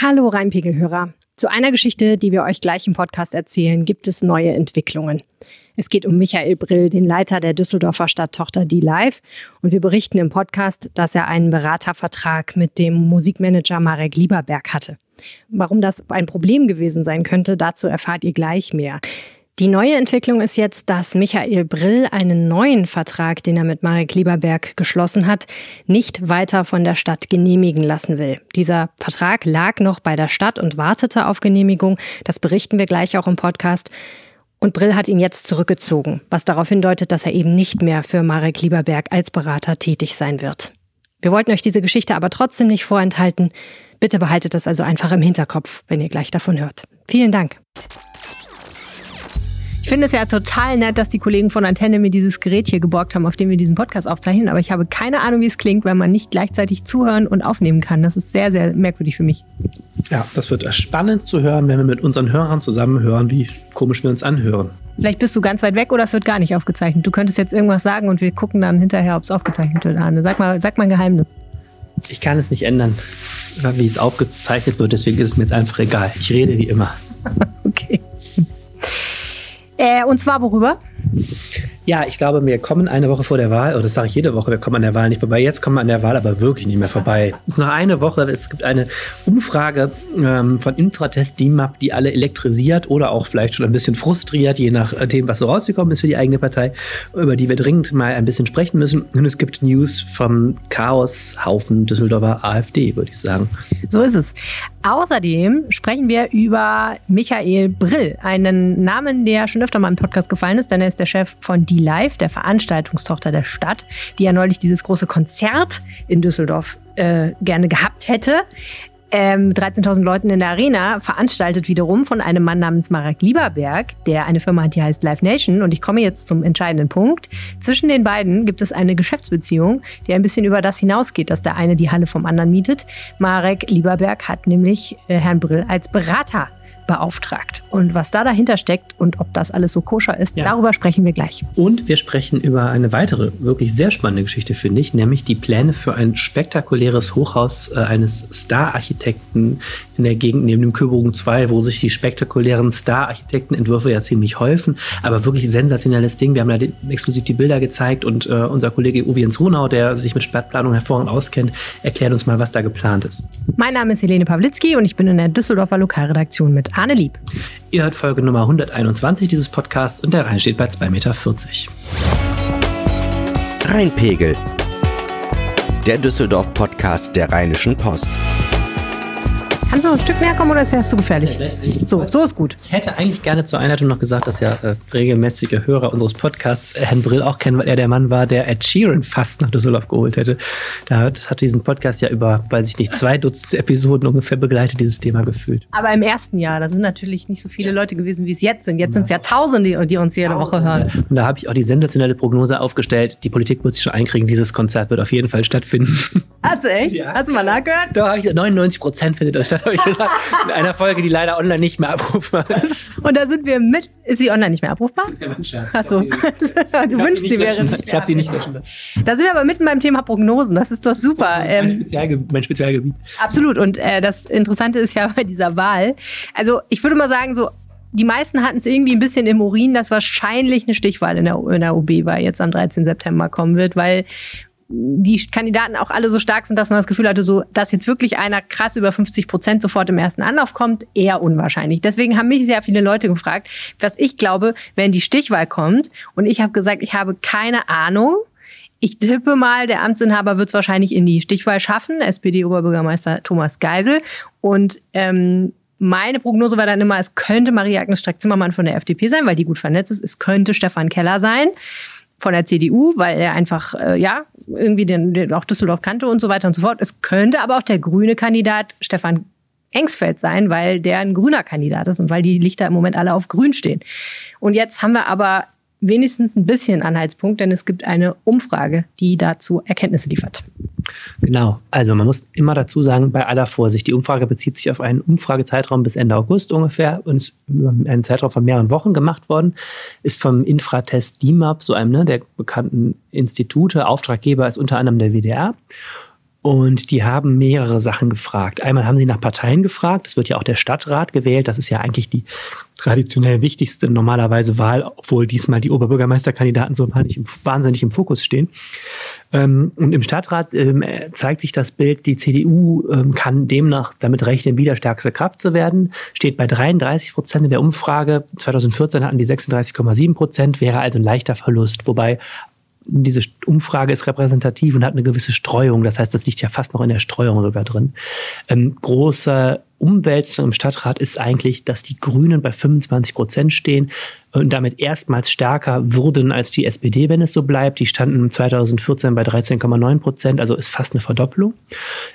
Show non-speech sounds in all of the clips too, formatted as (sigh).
Hallo Rheinpegelhörer. Zu einer Geschichte, die wir euch gleich im Podcast erzählen, gibt es neue Entwicklungen. Es geht um Michael Brill, den Leiter der Düsseldorfer Stadttochter D-Live. Und wir berichten im Podcast, dass er einen Beratervertrag mit dem Musikmanager Marek Lieberberg hatte. Warum das ein Problem gewesen sein könnte, dazu erfahrt ihr gleich mehr. Die neue Entwicklung ist jetzt, dass Michael Brill einen neuen Vertrag, den er mit Marek Lieberberg geschlossen hat, nicht weiter von der Stadt genehmigen lassen will. Dieser Vertrag lag noch bei der Stadt und wartete auf Genehmigung. Das berichten wir gleich auch im Podcast. Und Brill hat ihn jetzt zurückgezogen, was darauf hindeutet, dass er eben nicht mehr für Marek Lieberberg als Berater tätig sein wird. Wir wollten euch diese Geschichte aber trotzdem nicht vorenthalten. Bitte behaltet das also einfach im Hinterkopf, wenn ihr gleich davon hört. Vielen Dank. Ich finde es ja total nett, dass die Kollegen von Antenne mir dieses Gerät hier geborgt haben, auf dem wir diesen Podcast aufzeichnen. Aber ich habe keine Ahnung, wie es klingt, weil man nicht gleichzeitig zuhören und aufnehmen kann. Das ist sehr, sehr merkwürdig für mich. Ja, das wird spannend zu hören, wenn wir mit unseren Hörern zusammen hören, wie komisch wir uns anhören. Vielleicht bist du ganz weit weg oder es wird gar nicht aufgezeichnet. Du könntest jetzt irgendwas sagen und wir gucken dann hinterher, ob es aufgezeichnet wird. Arne, sag mal, sag mal ein Geheimnis. Ich kann es nicht ändern, wie es aufgezeichnet wird. Deswegen ist es mir jetzt einfach egal. Ich rede wie immer. (laughs) okay. Äh, und zwar worüber? Ja, ich glaube, wir kommen eine Woche vor der Wahl, oder das sage ich jede Woche, wir kommen an der Wahl nicht vorbei. Jetzt kommen wir an der Wahl aber wirklich nicht mehr vorbei. Es ist noch eine Woche, es gibt eine Umfrage ähm, von Infratest DIMAP, die alle elektrisiert oder auch vielleicht schon ein bisschen frustriert, je nachdem, was so rausgekommen ist für die eigene Partei, über die wir dringend mal ein bisschen sprechen müssen. Und es gibt News vom Chaoshaufen Düsseldorfer AfD, würde ich sagen. So ist es. Außerdem sprechen wir über Michael Brill, einen Namen, der schon öfter mal im Podcast gefallen ist, denn er ist der Chef von Die Live, der Veranstaltungstochter der Stadt, die ja neulich dieses große Konzert in Düsseldorf äh, gerne gehabt hätte ähm, 13.000 Leuten in der Arena, veranstaltet wiederum von einem Mann namens Marek Lieberberg, der eine Firma hat, die heißt Live Nation. Und ich komme jetzt zum entscheidenden Punkt. Zwischen den beiden gibt es eine Geschäftsbeziehung, die ein bisschen über das hinausgeht, dass der eine die Halle vom anderen mietet. Marek Lieberberg hat nämlich äh, Herrn Brill als Berater beauftragt. Und was da dahinter steckt und ob das alles so koscher ist, ja. darüber sprechen wir gleich. Und wir sprechen über eine weitere, wirklich sehr spannende Geschichte, finde ich, nämlich die Pläne für ein spektakuläres Hochhaus äh, eines Star-Architekten in der Gegend neben dem Köbogen 2, wo sich die spektakulären Star-Architektenentwürfe ja ziemlich häufen. Aber wirklich sensationelles Ding. Wir haben da exklusiv die Bilder gezeigt und äh, unser Kollege Uwe Jens Runau, der sich mit Stadtplanung hervorragend auskennt, erklärt uns mal, was da geplant ist. Mein Name ist Helene Pawlitzki und ich bin in der Düsseldorfer Lokalredaktion mit Arne Lieb. Ihr hört Folge Nummer 121 dieses Podcasts und der Rhein steht bei 2,40 Meter. Rheinpegel. Der Düsseldorf-Podcast der Rheinischen Post. Kannst du ein Stück näher kommen oder ist das zu gefährlich? So, so ist gut. Ich hätte eigentlich gerne zur Einleitung noch gesagt, dass ja äh, regelmäßige Hörer unseres Podcasts äh, Herrn Brill auch kennen, weil er der Mann war, der Ed Sheeran fast nach Düsseldorf geholt hätte. Da das hat diesen Podcast ja über, weiß ich nicht, zwei Dutzend Episoden ungefähr begleitet, dieses Thema gefühlt. Aber im ersten Jahr, da sind natürlich nicht so viele Leute gewesen, wie es jetzt sind. Jetzt sind es ja Tausende, die uns jede Woche hören. Und da habe ich auch die sensationelle Prognose aufgestellt, die Politik wird sich schon einkriegen, dieses Konzert wird auf jeden Fall stattfinden. Hast du echt? Ja. Hast du mal nachgehört? Da habe ich 99 Prozent findet das statt habe ich gesagt. (laughs) In einer Folge, die leider online nicht mehr abrufbar ist. Und da sind wir mit. Ist sie online nicht mehr abrufbar? Ja, mein Scherz. Achso. (laughs) du wünschst sie wäre. Ich habe sie nicht löschen. Da sind wir aber mitten beim Thema Prognosen. Das ist doch super. Ist mein, ähm, Spezialge mein Spezialgebiet. Absolut. Und äh, das Interessante ist ja bei dieser Wahl. Also, ich würde mal sagen, so die meisten hatten es irgendwie ein bisschen im Urin, dass wahrscheinlich eine Stichwahl in der, in der OB-Wahl jetzt am 13. September kommen wird, weil die Kandidaten auch alle so stark sind, dass man das Gefühl hatte, so, dass jetzt wirklich einer krass über 50 Prozent sofort im ersten Anlauf kommt, eher unwahrscheinlich. Deswegen haben mich sehr viele Leute gefragt, was ich glaube, wenn die Stichwahl kommt. Und ich habe gesagt, ich habe keine Ahnung. Ich tippe mal, der Amtsinhaber wird es wahrscheinlich in die Stichwahl schaffen, SPD-Oberbürgermeister Thomas Geisel. Und ähm, meine Prognose war dann immer, es könnte Maria-Agnes Strack-Zimmermann von der FDP sein, weil die gut vernetzt ist. Es könnte Stefan Keller sein von der CDU, weil er einfach, äh, ja, irgendwie den, den auch Düsseldorf kannte und so weiter und so fort. Es könnte aber auch der grüne Kandidat Stefan Engsfeld sein, weil der ein grüner Kandidat ist und weil die Lichter im Moment alle auf grün stehen. Und jetzt haben wir aber wenigstens ein bisschen Anhaltspunkt, denn es gibt eine Umfrage, die dazu Erkenntnisse liefert. Genau, also man muss immer dazu sagen, bei aller Vorsicht, die Umfrage bezieht sich auf einen Umfragezeitraum bis Ende August ungefähr und ist über einen Zeitraum von mehreren Wochen gemacht worden, ist vom Infratest DIMAP, so einem ne, der bekannten Institute, Auftraggeber ist unter anderem der WDR Und die haben mehrere Sachen gefragt. Einmal haben sie nach Parteien gefragt. Es wird ja auch der Stadtrat gewählt. Das ist ja eigentlich die traditionell wichtigste normalerweise Wahl, obwohl diesmal die Oberbürgermeisterkandidaten so wahnsinnig im Fokus stehen. Ähm, und im Stadtrat ähm, zeigt sich das Bild, die CDU ähm, kann demnach damit rechnen, wieder stärkste Kraft zu werden, steht bei 33 Prozent in der Umfrage. 2014 hatten die 36,7 Prozent, wäre also ein leichter Verlust, wobei diese Umfrage ist repräsentativ und hat eine gewisse Streuung. Das heißt, das liegt ja fast noch in der Streuung sogar drin. Ähm, große Umwälzung im Stadtrat ist eigentlich, dass die Grünen bei 25 Prozent stehen und damit erstmals stärker würden als die SPD, wenn es so bleibt. Die standen 2014 bei 13,9 Prozent, also ist fast eine Verdoppelung.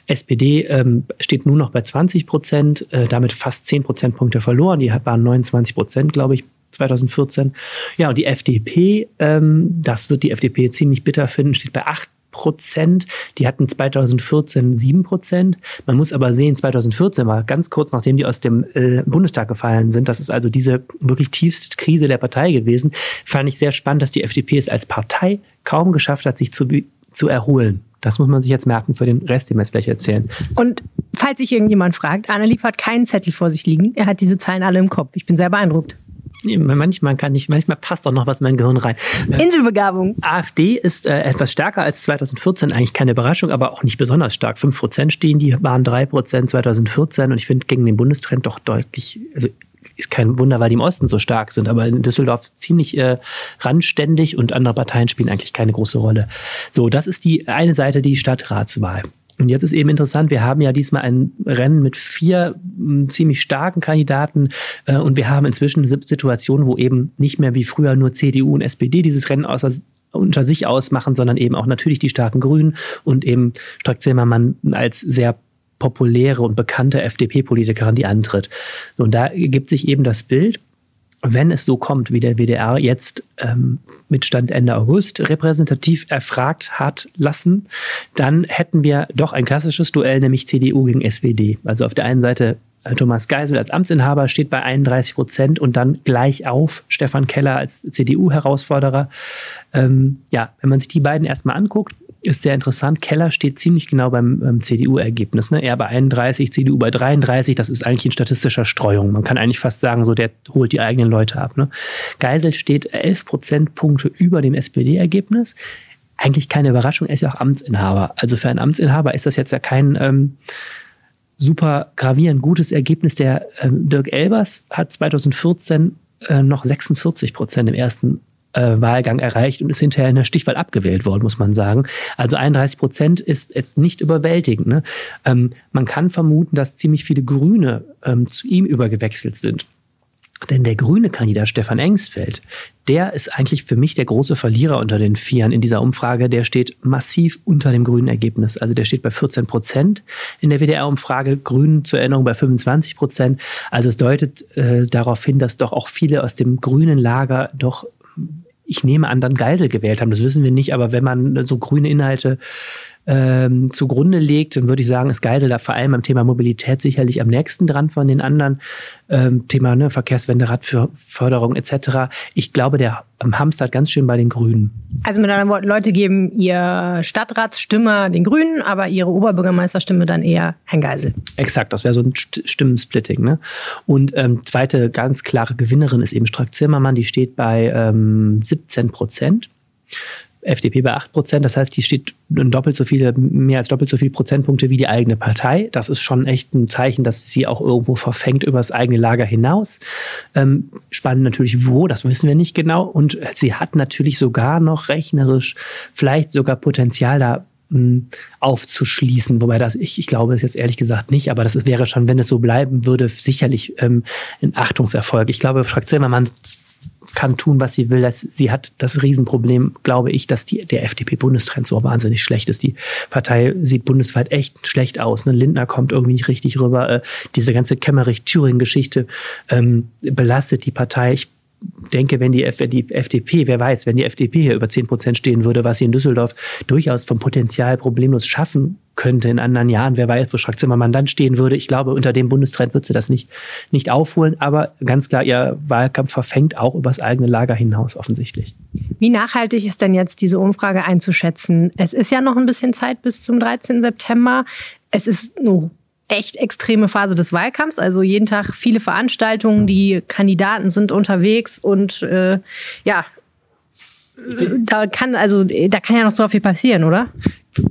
SPD ähm, steht nur noch bei 20 Prozent, äh, damit fast 10 Prozentpunkte verloren. Die waren 29 Prozent, glaube ich, 2014. Ja, und die FDP, ähm, das wird die FDP ziemlich bitter finden, steht bei 8 Prozent. Die hatten 2014 7 Prozent. Man muss aber sehen, 2014 war ganz kurz nachdem die aus dem äh, Bundestag gefallen sind. Das ist also diese wirklich tiefste Krise der Partei gewesen. Fand ich sehr spannend, dass die FDP es als Partei kaum geschafft hat, sich zu, zu erholen. Das muss man sich jetzt merken für den Rest, den wir jetzt gleich erzählen. Und falls sich irgendjemand fragt, Annelief hat keinen Zettel vor sich liegen. Er hat diese Zahlen alle im Kopf. Ich bin sehr beeindruckt manchmal kann ich, manchmal passt auch noch was in mein Gehirn rein. Inselbegabung. AfD ist äh, etwas stärker als 2014, eigentlich keine Überraschung, aber auch nicht besonders stark. 5% stehen, die waren 3% 2014 und ich finde gegen den Bundestrend doch deutlich, also ist kein Wunder, weil die im Osten so stark sind, aber in Düsseldorf ziemlich äh, randständig und andere Parteien spielen eigentlich keine große Rolle. So, das ist die eine Seite, die Stadtratswahl. Und jetzt ist eben interessant, wir haben ja diesmal ein Rennen mit vier hm, ziemlich starken Kandidaten äh, und wir haben inzwischen eine Situation, wo eben nicht mehr wie früher nur CDU und SPD dieses Rennen außer, unter sich ausmachen, sondern eben auch natürlich die starken Grünen und eben Strack-Zimmermann als sehr populäre und bekannte FDP-Politikerin, die antritt. So, und da gibt sich eben das Bild, wenn es so kommt, wie der WDR jetzt ähm, mit Stand Ende August repräsentativ erfragt hat lassen, dann hätten wir doch ein klassisches Duell, nämlich CDU gegen SPD. Also auf der einen Seite äh, Thomas Geisel als Amtsinhaber steht bei 31 Prozent und dann gleich auf Stefan Keller als CDU-Herausforderer. Ähm, ja, wenn man sich die beiden erstmal anguckt, ist sehr interessant. Keller steht ziemlich genau beim ähm, CDU-Ergebnis. Ne? Er bei 31, CDU bei 33. Das ist eigentlich in statistischer Streuung. Man kann eigentlich fast sagen, so der holt die eigenen Leute ab. Ne? Geisel steht 11 Prozentpunkte über dem SPD-Ergebnis. Eigentlich keine Überraschung, er ist ja auch Amtsinhaber. Also für einen Amtsinhaber ist das jetzt ja kein ähm, super gravierend gutes Ergebnis. Der ähm, Dirk Elbers hat 2014 äh, noch 46 Prozent im ersten äh, Wahlgang erreicht und ist hinterher in der Stichwahl abgewählt worden, muss man sagen. Also 31 Prozent ist jetzt nicht überwältigend. Ne? Ähm, man kann vermuten, dass ziemlich viele Grüne ähm, zu ihm übergewechselt sind. Denn der grüne Kandidat Stefan Engsfeld, der ist eigentlich für mich der große Verlierer unter den Vieren in dieser Umfrage. Der steht massiv unter dem grünen Ergebnis. Also der steht bei 14 Prozent in der WDR-Umfrage, Grünen zur Erinnerung bei 25 Prozent. Also es deutet äh, darauf hin, dass doch auch viele aus dem grünen Lager doch ich nehme an, dann Geisel gewählt haben. Das wissen wir nicht, aber wenn man so grüne Inhalte ähm, zugrunde legt, dann würde ich sagen, ist Geisel da vor allem beim Thema Mobilität sicherlich am nächsten dran von den anderen. Ähm, Thema ne, Verkehrswende, Radförderung etc. Ich glaube, der hamstert ganz schön bei den Grünen. Also mit anderen Worten, Leute geben ihr Stadtratsstimme den Grünen, aber ihre Oberbürgermeisterstimme dann eher Herrn Geisel. Exakt, das wäre so ein Stimmensplitting. Ne? Und ähm, zweite ganz klare Gewinnerin ist eben Strack Zimmermann, die steht bei ähm, 17 Prozent. FDP bei 8 Prozent. Das heißt, die steht doppelt so viele, mehr als doppelt so viele Prozentpunkte wie die eigene Partei. Das ist schon echt ein Zeichen, dass sie auch irgendwo verfängt über das eigene Lager hinaus. Ähm, spannend natürlich wo, das wissen wir nicht genau. Und sie hat natürlich sogar noch rechnerisch vielleicht sogar Potenzial da hm, aufzuschließen, wobei das, ich, ich glaube es jetzt ehrlich gesagt nicht, aber das wäre schon, wenn es so bleiben würde, sicherlich ähm, ein Achtungserfolg. Ich glaube, Frank Zimmermann kann tun, was sie will. Das, sie hat das Riesenproblem, glaube ich, dass die, der FDP-Bundestrend so wahnsinnig schlecht ist. Die Partei sieht bundesweit echt schlecht aus. Ne? Lindner kommt irgendwie nicht richtig rüber. Äh, diese ganze Kemmerich-Thüringen-Geschichte ähm, belastet die Partei. Ich denke, wenn die, wenn die FDP, wer weiß, wenn die FDP hier über 10 Prozent stehen würde, was sie in Düsseldorf durchaus vom Potenzial problemlos schaffen könnte in anderen Jahren, wer weiß, wo Strack Zimmermann dann stehen würde. Ich glaube, unter dem Bundestrend wird sie das nicht, nicht aufholen, aber ganz klar, ihr Wahlkampf verfängt auch übers eigene Lager hinaus offensichtlich. Wie nachhaltig ist denn jetzt diese Umfrage einzuschätzen? Es ist ja noch ein bisschen Zeit bis zum 13. September. Es ist eine echt extreme Phase des Wahlkampfs. Also jeden Tag viele Veranstaltungen, die Kandidaten sind unterwegs und äh, ja, da kann also da kann ja noch so viel passieren, oder?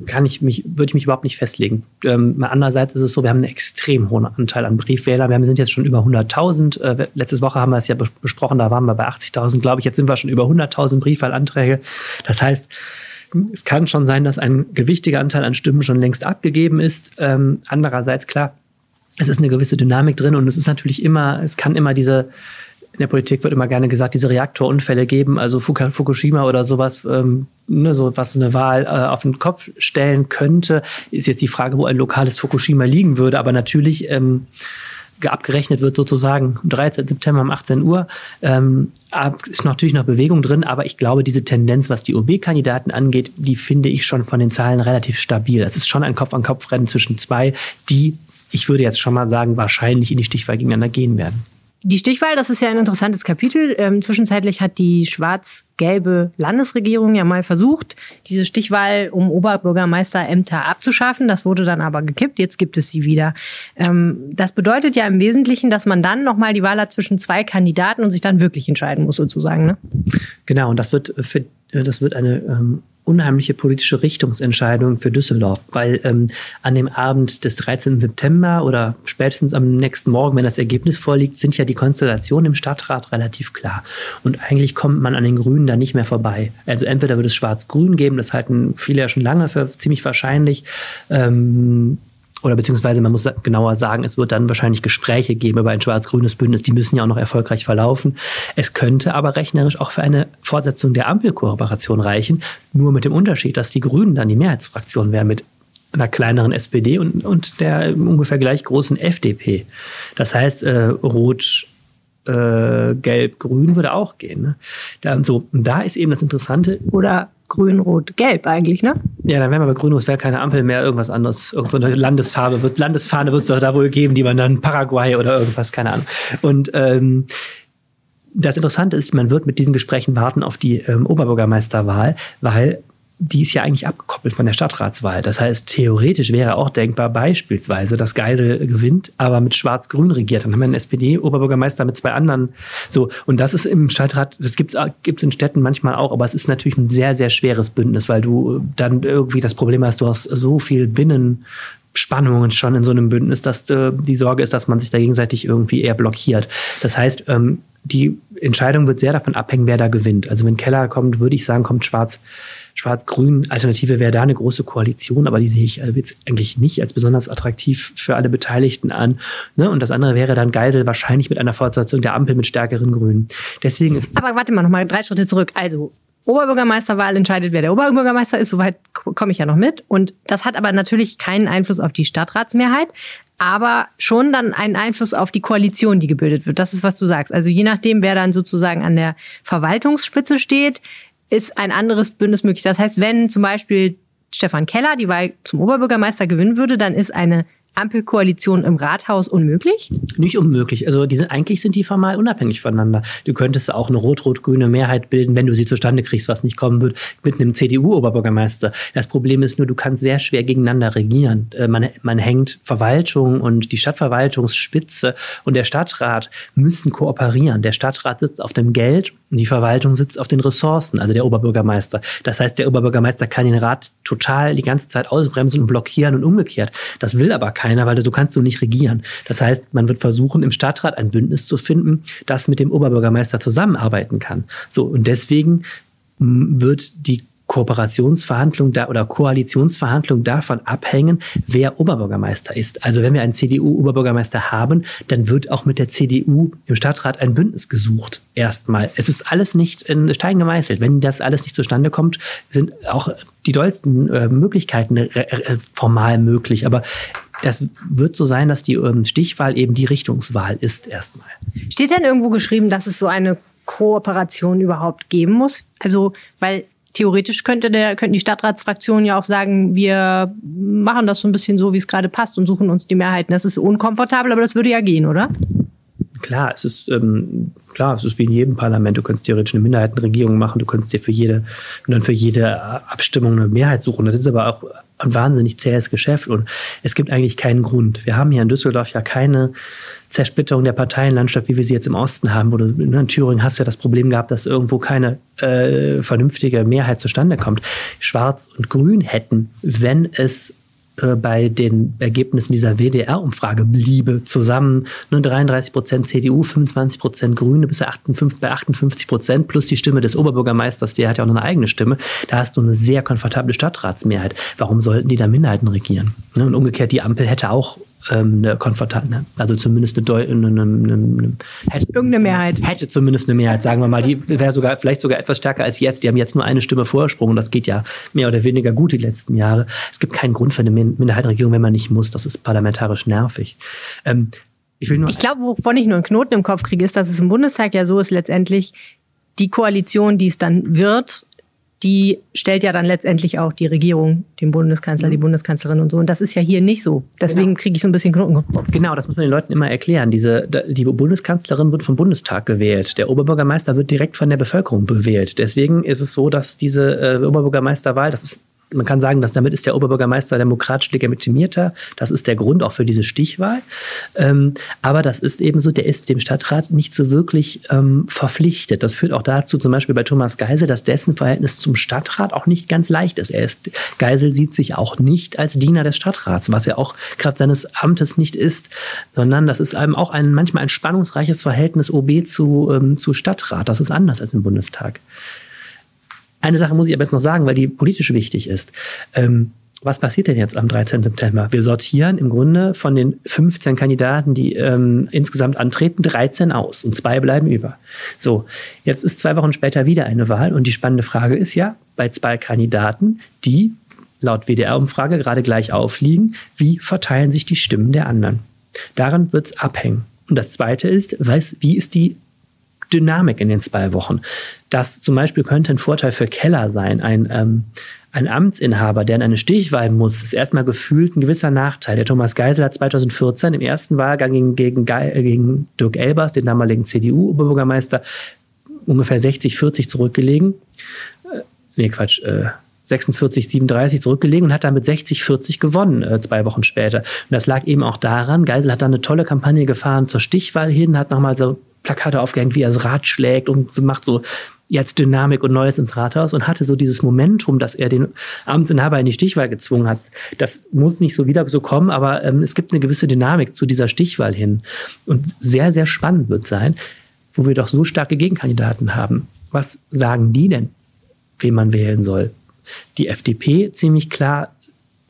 kann ich mich, würde ich mich überhaupt nicht festlegen. Ähm, andererseits ist es so, wir haben einen extrem hohen Anteil an Briefwählern. Wir sind jetzt schon über 100.000. Äh, letzte Woche haben wir es ja besprochen, da waren wir bei 80.000, glaube ich. Jetzt sind wir schon über 100.000 Briefwahlanträge. Das heißt, es kann schon sein, dass ein gewichtiger Anteil an Stimmen schon längst abgegeben ist. Ähm, andererseits, klar, es ist eine gewisse Dynamik drin und es ist natürlich immer, es kann immer diese, in der Politik wird immer gerne gesagt, diese Reaktorunfälle geben, also Fukushima oder sowas, ähm, ne, so was eine Wahl äh, auf den Kopf stellen könnte, ist jetzt die Frage, wo ein lokales Fukushima liegen würde. Aber natürlich ähm, abgerechnet wird sozusagen am 13. September um 18 Uhr. Ähm, ist natürlich noch Bewegung drin, aber ich glaube, diese Tendenz, was die OB-Kandidaten angeht, die finde ich schon von den Zahlen relativ stabil. Es ist schon ein Kopf-an-Kopf-Rennen zwischen zwei, die, ich würde jetzt schon mal sagen, wahrscheinlich in die Stichwahl gegeneinander gehen werden. Die Stichwahl, das ist ja ein interessantes Kapitel. Ähm, zwischenzeitlich hat die schwarz-gelbe Landesregierung ja mal versucht, diese Stichwahl um Oberbürgermeisterämter abzuschaffen. Das wurde dann aber gekippt. Jetzt gibt es sie wieder. Ähm, das bedeutet ja im Wesentlichen, dass man dann nochmal die Wahl hat zwischen zwei Kandidaten und sich dann wirklich entscheiden muss, sozusagen. Ne? Genau, und das wird für das wird eine ähm, unheimliche politische Richtungsentscheidung für Düsseldorf, weil ähm, an dem Abend des 13. September oder spätestens am nächsten Morgen, wenn das Ergebnis vorliegt, sind ja die Konstellationen im Stadtrat relativ klar. Und eigentlich kommt man an den Grünen da nicht mehr vorbei. Also entweder wird es Schwarz-Grün geben, das halten viele ja schon lange für ziemlich wahrscheinlich. Ähm, oder beziehungsweise man muss genauer sagen, es wird dann wahrscheinlich Gespräche geben über ein schwarz-grünes Bündnis, die müssen ja auch noch erfolgreich verlaufen. Es könnte aber rechnerisch auch für eine Fortsetzung der Ampelkooperation reichen, nur mit dem Unterschied, dass die Grünen dann die Mehrheitsfraktion wären mit einer kleineren SPD und, und der ungefähr gleich großen FDP. Das heißt, äh, Rot, äh, Gelb, Grün würde auch gehen. Ne? Da, so, da ist eben das Interessante. Oder grün, rot, gelb eigentlich, ne? Ja, dann wären wir bei grün, rot, wäre keine Ampel mehr, irgendwas anderes. Irgendeine Landesfarbe wird, Landesfahne wird es doch da wohl geben, die man dann Paraguay oder irgendwas, keine Ahnung. Und ähm, das Interessante ist, man wird mit diesen Gesprächen warten auf die ähm, Oberbürgermeisterwahl, weil die ist ja eigentlich abgekoppelt von der Stadtratswahl. Das heißt, theoretisch wäre auch denkbar beispielsweise, dass Geisel gewinnt, aber mit Schwarz-Grün regiert. Dann haben wir einen SPD-Oberbürgermeister mit zwei anderen. So, und das ist im Stadtrat, das gibt es in Städten manchmal auch, aber es ist natürlich ein sehr, sehr schweres Bündnis, weil du dann irgendwie das Problem hast, du hast so viel Binnen, Spannungen schon in so einem Bündnis, dass äh, die Sorge ist, dass man sich da gegenseitig irgendwie eher blockiert. Das heißt, ähm, die Entscheidung wird sehr davon abhängen, wer da gewinnt. Also wenn Keller kommt, würde ich sagen, kommt Schwarz Schwarz-Grün Alternative wäre da eine große Koalition, aber die sehe ich äh, jetzt eigentlich nicht als besonders attraktiv für alle Beteiligten an. Ne? Und das andere wäre dann Geisel wahrscheinlich mit einer Fortsetzung der Ampel mit stärkeren Grünen. Deswegen ist. Aber warte mal, nochmal drei Schritte zurück. Also, Oberbürgermeisterwahl entscheidet, wer der Oberbürgermeister ist. Soweit komme ich ja noch mit. Und das hat aber natürlich keinen Einfluss auf die Stadtratsmehrheit, aber schon dann einen Einfluss auf die Koalition, die gebildet wird. Das ist, was du sagst. Also je nachdem, wer dann sozusagen an der Verwaltungsspitze steht, ist ein anderes Bündnis möglich. Das heißt, wenn zum Beispiel Stefan Keller die Wahl zum Oberbürgermeister gewinnen würde, dann ist eine Ampelkoalition im Rathaus unmöglich? Nicht unmöglich. Also die sind, eigentlich sind die formal unabhängig voneinander. Du könntest auch eine rot-rot-grüne Mehrheit bilden, wenn du sie zustande kriegst, was nicht kommen wird, mit einem CDU-Oberbürgermeister. Das Problem ist nur, du kannst sehr schwer gegeneinander regieren. Äh, man, man hängt Verwaltung und die Stadtverwaltungsspitze und der Stadtrat müssen kooperieren. Der Stadtrat sitzt auf dem Geld und die Verwaltung sitzt auf den Ressourcen, also der Oberbürgermeister. Das heißt, der Oberbürgermeister kann den Rat total die ganze Zeit ausbremsen und blockieren und umgekehrt. Das will aber keiner, weil so kannst du nicht regieren. Das heißt, man wird versuchen, im Stadtrat ein Bündnis zu finden, das mit dem Oberbürgermeister zusammenarbeiten kann. So, und deswegen wird die Kooperationsverhandlung da oder Koalitionsverhandlung davon abhängen, wer Oberbürgermeister ist. Also wenn wir einen CDU-Oberbürgermeister haben, dann wird auch mit der CDU im Stadtrat ein Bündnis gesucht. Erstmal. Es ist alles nicht in Stein gemeißelt. Wenn das alles nicht zustande kommt, sind auch die dollsten äh, Möglichkeiten formal möglich. Aber das wird so sein, dass die ähm, Stichwahl eben die Richtungswahl ist erstmal. Steht denn irgendwo geschrieben, dass es so eine Kooperation überhaupt geben muss? Also, weil theoretisch könnte der, könnten die Stadtratsfraktionen ja auch sagen, wir machen das so ein bisschen so, wie es gerade passt und suchen uns die Mehrheiten. Das ist unkomfortabel, aber das würde ja gehen, oder? Klar, es ist ähm, klar, es ist wie in jedem Parlament. Du kannst theoretisch eine Minderheitenregierung machen, du kannst dir für jede und dann für jede Abstimmung eine Mehrheit suchen. Das ist aber auch ein wahnsinnig zähes Geschäft und es gibt eigentlich keinen Grund. Wir haben hier in Düsseldorf ja keine Zersplitterung der Parteienlandschaft, wie wir sie jetzt im Osten haben, wo du in Thüringen hast ja das Problem gehabt, dass irgendwo keine äh, vernünftige Mehrheit zustande kommt. Schwarz und Grün hätten, wenn es äh, bei den Ergebnissen dieser WDR-Umfrage bliebe, zusammen nur 33 Prozent CDU, 25 Prozent Grüne bis 58, bei 58 Prozent plus die Stimme des Oberbürgermeisters, der hat ja auch noch eine eigene Stimme, da hast du eine sehr komfortable Stadtratsmehrheit. Warum sollten die da Minderheiten regieren? Ne, und umgekehrt, die Ampel hätte auch ähm, eine komfortable, also zumindest eine, eine, eine, eine hätte, irgendeine Mehrheit. Hätte zumindest eine Mehrheit, sagen wir mal. Die (laughs) wäre sogar vielleicht sogar etwas stärker als jetzt. Die haben jetzt nur eine Stimme Vorsprung und das geht ja mehr oder weniger gut die letzten Jahre. Es gibt keinen Grund für eine Minderheitenregierung, wenn man nicht muss. Das ist parlamentarisch nervig. Ähm, ich, ich glaube, wovon ich nur einen Knoten im Kopf kriege, ist, dass es im Bundestag ja so ist, letztendlich die Koalition, die es dann wird, die stellt ja dann letztendlich auch die Regierung, den Bundeskanzler, die mhm. Bundeskanzlerin und so. Und das ist ja hier nicht so. Deswegen genau. kriege ich so ein bisschen Knoten. Genau, das muss man den Leuten immer erklären. Diese, die Bundeskanzlerin wird vom Bundestag gewählt. Der Oberbürgermeister wird direkt von der Bevölkerung gewählt. Deswegen ist es so, dass diese äh, Oberbürgermeisterwahl, das ist man kann sagen, dass damit ist der Oberbürgermeister demokratisch legitimierter. Das ist der Grund auch für diese Stichwahl. Ähm, aber das ist eben so, der ist dem Stadtrat nicht so wirklich ähm, verpflichtet. Das führt auch dazu, zum Beispiel bei Thomas Geisel, dass dessen Verhältnis zum Stadtrat auch nicht ganz leicht ist. Er ist, Geisel sieht sich auch nicht als Diener des Stadtrats, was er auch Kraft seines Amtes nicht ist, sondern das ist eben auch ein, manchmal ein spannungsreiches Verhältnis OB zu, ähm, zu Stadtrat. Das ist anders als im Bundestag. Eine Sache muss ich aber jetzt noch sagen, weil die politisch wichtig ist. Ähm, was passiert denn jetzt am 13. September? Wir sortieren im Grunde von den 15 Kandidaten, die ähm, insgesamt antreten, 13 aus und zwei bleiben über. So, jetzt ist zwei Wochen später wieder eine Wahl und die spannende Frage ist ja, bei zwei Kandidaten, die laut WDR-Umfrage gerade gleich aufliegen, wie verteilen sich die Stimmen der anderen? Daran wird es abhängen. Und das Zweite ist, weiß, wie ist die Dynamik in den zwei Wochen. Das zum Beispiel könnte ein Vorteil für Keller sein. Ein, ähm, ein Amtsinhaber, der in eine Stichwahl muss, ist erstmal gefühlt ein gewisser Nachteil. Der Thomas Geisel hat 2014 im ersten Wahlgang gegen, gegen, äh, gegen Dirk Elbers, den damaligen CDU-Oberbürgermeister, ungefähr 60, 40 zurückgelegen. Äh, nee, Quatsch. Äh, 46, 37 zurückgelegen und hat damit 60, 40 gewonnen, äh, zwei Wochen später. Und das lag eben auch daran, Geisel hat dann eine tolle Kampagne gefahren zur Stichwahl hin, hat nochmal so Plakate aufgehängt, wie er das Rad schlägt und macht so jetzt Dynamik und Neues ins Rathaus und hatte so dieses Momentum, dass er den Amtsinhaber in die Stichwahl gezwungen hat. Das muss nicht so wieder so kommen, aber ähm, es gibt eine gewisse Dynamik zu dieser Stichwahl hin. Und sehr, sehr spannend wird sein, wo wir doch so starke Gegenkandidaten haben. Was sagen die denn, wen man wählen soll? Die FDP ziemlich klar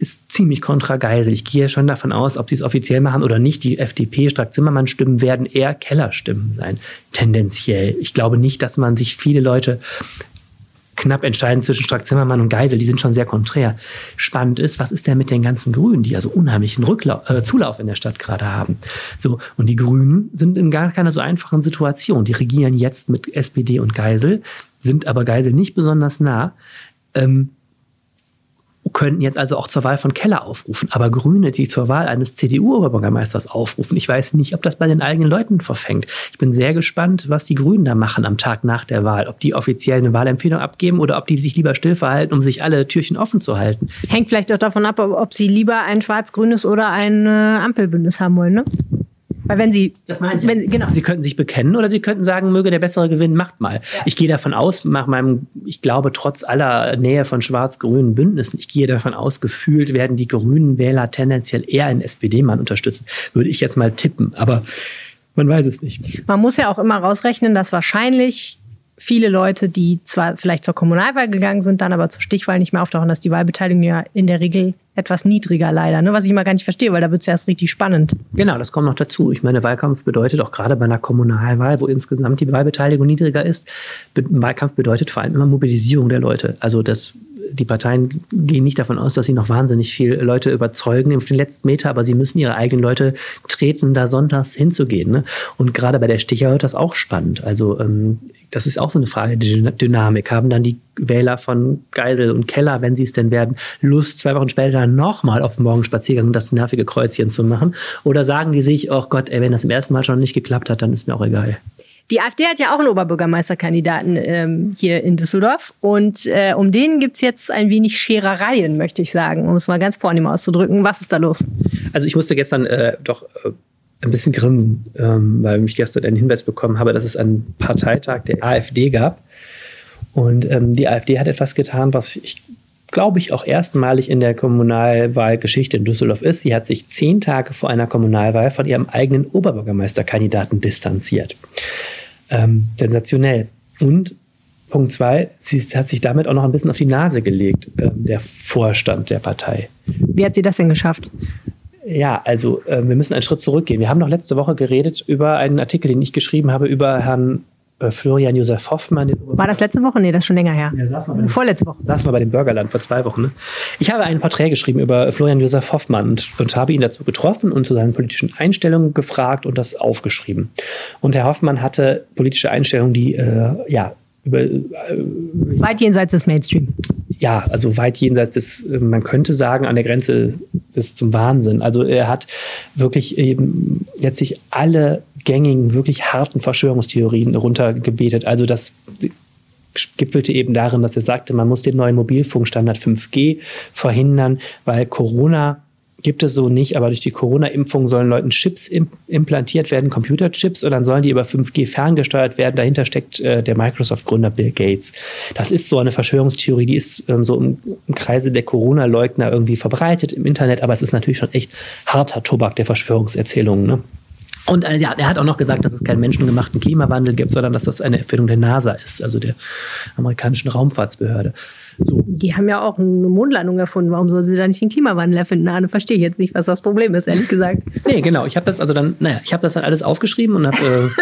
ist ziemlich kontra Geisel. Ich gehe schon davon aus, ob sie es offiziell machen oder nicht. Die FDP, Strack-Zimmermann-Stimmen werden eher Keller-Stimmen sein, tendenziell. Ich glaube nicht, dass man sich viele Leute knapp entscheiden zwischen Strack-Zimmermann und Geisel. Die sind schon sehr konträr. Spannend ist, was ist denn mit den ganzen Grünen, die ja so unheimlichen Rücklauf, äh, Zulauf in der Stadt gerade haben. So, und die Grünen sind in gar keiner so einfachen Situation. Die regieren jetzt mit SPD und Geisel, sind aber Geisel nicht besonders nah. Ähm, könnten jetzt also auch zur Wahl von Keller aufrufen. Aber Grüne, die zur Wahl eines CDU-Oberbürgermeisters aufrufen, ich weiß nicht, ob das bei den eigenen Leuten verfängt. Ich bin sehr gespannt, was die Grünen da machen am Tag nach der Wahl. Ob die offiziell eine Wahlempfehlung abgeben oder ob die sich lieber still verhalten, um sich alle Türchen offen zu halten. Hängt vielleicht auch davon ab, ob sie lieber ein schwarz-grünes oder ein äh, Ampelbündnis haben wollen, ne? Weil wenn Sie, das meine ich. Wenn, genau. Sie könnten sich bekennen oder Sie könnten sagen, möge der bessere Gewinn, macht mal. Ja. Ich gehe davon aus, nach meinem, ich glaube, trotz aller Nähe von schwarz-grünen Bündnissen, ich gehe davon aus, gefühlt werden die grünen Wähler tendenziell eher einen SPD-Mann unterstützen. Würde ich jetzt mal tippen. Aber man weiß es nicht. Man muss ja auch immer rausrechnen, dass wahrscheinlich viele Leute, die zwar vielleicht zur Kommunalwahl gegangen sind, dann aber zur Stichwahl nicht mehr auftauchen, dass die Wahlbeteiligung ja in der Regel etwas niedriger leider, ne? was ich immer gar nicht verstehe, weil da wird es ja erst richtig spannend. Genau, das kommt noch dazu. Ich meine, Wahlkampf bedeutet auch gerade bei einer Kommunalwahl, wo insgesamt die Wahlbeteiligung niedriger ist, Wahlkampf bedeutet vor allem immer Mobilisierung der Leute. Also das die Parteien gehen nicht davon aus, dass sie noch wahnsinnig viele Leute überzeugen auf den letzten Meter, aber sie müssen ihre eigenen Leute treten, da sonntags hinzugehen. Ne? Und gerade bei der Sticher wird das auch spannend. Also ähm, das ist auch so eine Frage der Dynamik. Haben dann die Wähler von Geisel und Keller, wenn sie es denn werden, Lust, zwei Wochen später nochmal auf den Morgenspaziergang das nervige Kreuzchen zu machen? Oder sagen die sich, oh Gott, ey, wenn das im ersten Mal schon nicht geklappt hat, dann ist mir auch egal. Die AfD hat ja auch einen Oberbürgermeisterkandidaten ähm, hier in Düsseldorf. Und äh, um den gibt es jetzt ein wenig Scherereien, möchte ich sagen, um es mal ganz vornehm auszudrücken. Was ist da los? Also ich musste gestern äh, doch äh, ein bisschen grinsen, ähm, weil ich gestern einen Hinweis bekommen habe, dass es einen Parteitag der AfD gab. Und ähm, die AfD hat etwas getan, was ich glaube ich, auch erstmalig in der Kommunalwahlgeschichte in Düsseldorf ist. Sie hat sich zehn Tage vor einer Kommunalwahl von ihrem eigenen Oberbürgermeisterkandidaten distanziert. Ähm, sensationell. Und Punkt zwei, sie hat sich damit auch noch ein bisschen auf die Nase gelegt, ähm, der Vorstand der Partei. Wie hat sie das denn geschafft? Ja, also äh, wir müssen einen Schritt zurückgehen. Wir haben noch letzte Woche geredet über einen Artikel, den ich geschrieben habe, über Herrn äh, Florian Josef Hoffmann. War das letzte Woche? Nee, das ist schon länger her. Ja, saß mal Vorletzte Woche. Saß mal bei dem Bürgerland vor zwei Wochen. Ne? Ich habe ein Porträt geschrieben über Florian Josef Hoffmann und, und, habe ihn dazu getroffen und zu seinen politischen Einstellungen gefragt und das aufgeschrieben. Und Herr Hoffmann hatte politische Einstellungen, die äh, ja über, äh, weit jenseits des Mainstream. Ja, also weit jenseits des, man könnte sagen, an der Grenze bis zum Wahnsinn. Also er hat wirklich eben letztlich alle gängigen, wirklich harten Verschwörungstheorien runtergebetet. Also das gipfelte eben darin, dass er sagte, man muss den neuen Mobilfunkstandard 5G verhindern, weil Corona gibt es so nicht, aber durch die Corona-Impfung sollen Leuten Chips implantiert werden, Computerchips, und dann sollen die über 5G ferngesteuert werden. Dahinter steckt äh, der Microsoft-Gründer Bill Gates. Das ist so eine Verschwörungstheorie, die ist ähm, so im, im, Kreise der Corona-Leugner irgendwie verbreitet im Internet, aber es ist natürlich schon echt harter Tobak der Verschwörungserzählungen. Ne? Und äh, ja, er hat auch noch gesagt, dass es keinen menschengemachten Klimawandel gibt, sondern dass das eine Erfindung der NASA ist, also der amerikanischen Raumfahrtsbehörde. So. Die haben ja auch eine Mondlandung erfunden. Warum soll sie da nicht den Klimawandel erfinden? Na, verstehe ich jetzt nicht, was das Problem ist, ehrlich gesagt. (laughs) nee, genau. Ich habe das also dann, naja, ich habe das dann alles aufgeschrieben und habe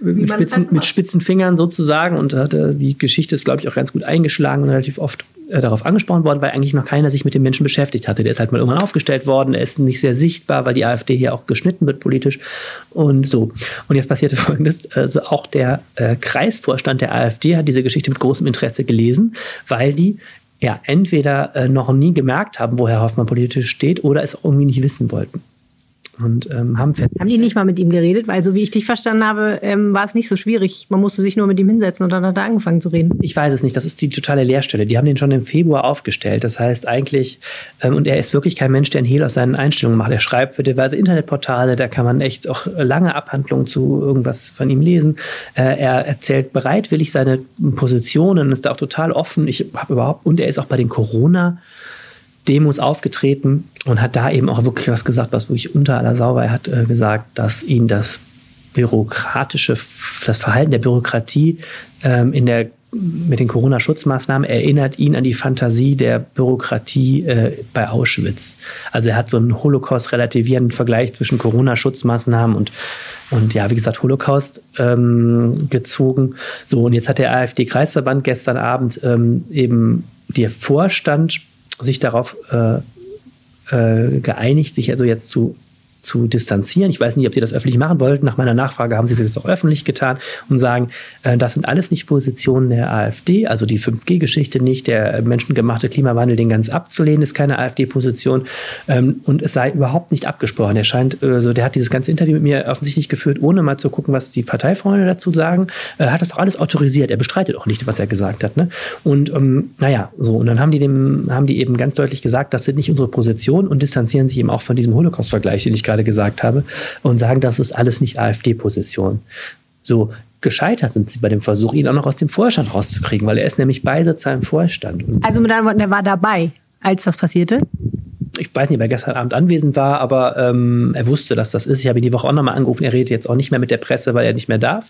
äh, (laughs) mit, spitzen, mit spitzen Fingern sozusagen und hatte, die Geschichte ist, glaube ich, auch ganz gut eingeschlagen und relativ oft äh, darauf angesprochen worden, weil eigentlich noch keiner sich mit dem Menschen beschäftigt hatte. Der ist halt mal irgendwann aufgestellt worden, er ist nicht sehr sichtbar, weil die AfD hier auch geschnitten wird politisch und so. Und jetzt passierte (laughs) Folgendes, also auch der äh, Kreisvorstand der AfD hat diese Geschichte mit großem Interesse gelesen, weil die ja entweder äh, noch nie gemerkt haben, wo Herr Hoffmann politisch steht oder es irgendwie nicht wissen wollten und ähm, haben Haben die nicht mal mit ihm geredet? Weil so wie ich dich verstanden habe, ähm, war es nicht so schwierig. Man musste sich nur mit ihm hinsetzen und dann hat er angefangen zu reden. Ich weiß es nicht. Das ist die totale Leerstelle. Die haben den schon im Februar aufgestellt. Das heißt eigentlich, ähm, und er ist wirklich kein Mensch, der ein Hehl aus seinen Einstellungen macht. Er schreibt für diverse Internetportale, da kann man echt auch lange Abhandlungen zu irgendwas von ihm lesen. Äh, er erzählt bereitwillig seine Positionen, ist da auch total offen. Ich habe überhaupt, und er ist auch bei den Corona- Demos aufgetreten und hat da eben auch wirklich was gesagt, was wirklich unter aller Sau hat äh, gesagt, dass ihn das bürokratische, das Verhalten der Bürokratie ähm, in der mit den Corona-Schutzmaßnahmen erinnert ihn an die Fantasie der Bürokratie äh, bei Auschwitz. Also er hat so einen Holocaust-relativierenden Vergleich zwischen Corona-Schutzmaßnahmen und, und ja, wie gesagt, Holocaust ähm, gezogen. So, und jetzt hat der AfD-Kreisverband gestern Abend ähm, eben der Vorstand sich darauf äh, äh, geeinigt, sich also jetzt zu zu distanzieren. Ich weiß nicht, ob sie das öffentlich machen wollten. Nach meiner Nachfrage haben sie es jetzt auch öffentlich getan und sagen, äh, das sind alles nicht Positionen der AfD, also die 5G-Geschichte nicht, der menschengemachte Klimawandel, den ganz abzulehnen, ist keine AfD-Position ähm, und es sei überhaupt nicht abgesprochen. Er scheint, also der hat dieses ganze Interview mit mir offensichtlich geführt, ohne mal zu gucken, was die Parteifreunde dazu sagen. Er hat das auch alles autorisiert. Er bestreitet auch nicht, was er gesagt hat. Ne? Und ähm, naja, so und dann haben die dem, haben die eben ganz deutlich gesagt, das sind nicht unsere Positionen und distanzieren sich eben auch von diesem Holocaust-Vergleich, den ich gerade gerade gesagt habe, und sagen, das ist alles nicht AfD-Position. So gescheitert sind sie bei dem Versuch, ihn auch noch aus dem Vorstand rauszukriegen, weil er ist nämlich Beisitzer im Vorstand. Also mit anderen Worten, er war dabei, als das passierte? ich weiß nicht, wer gestern Abend anwesend war, aber ähm, er wusste, dass das ist. Ich habe ihn die Woche auch nochmal angerufen. Er redet jetzt auch nicht mehr mit der Presse, weil er nicht mehr darf.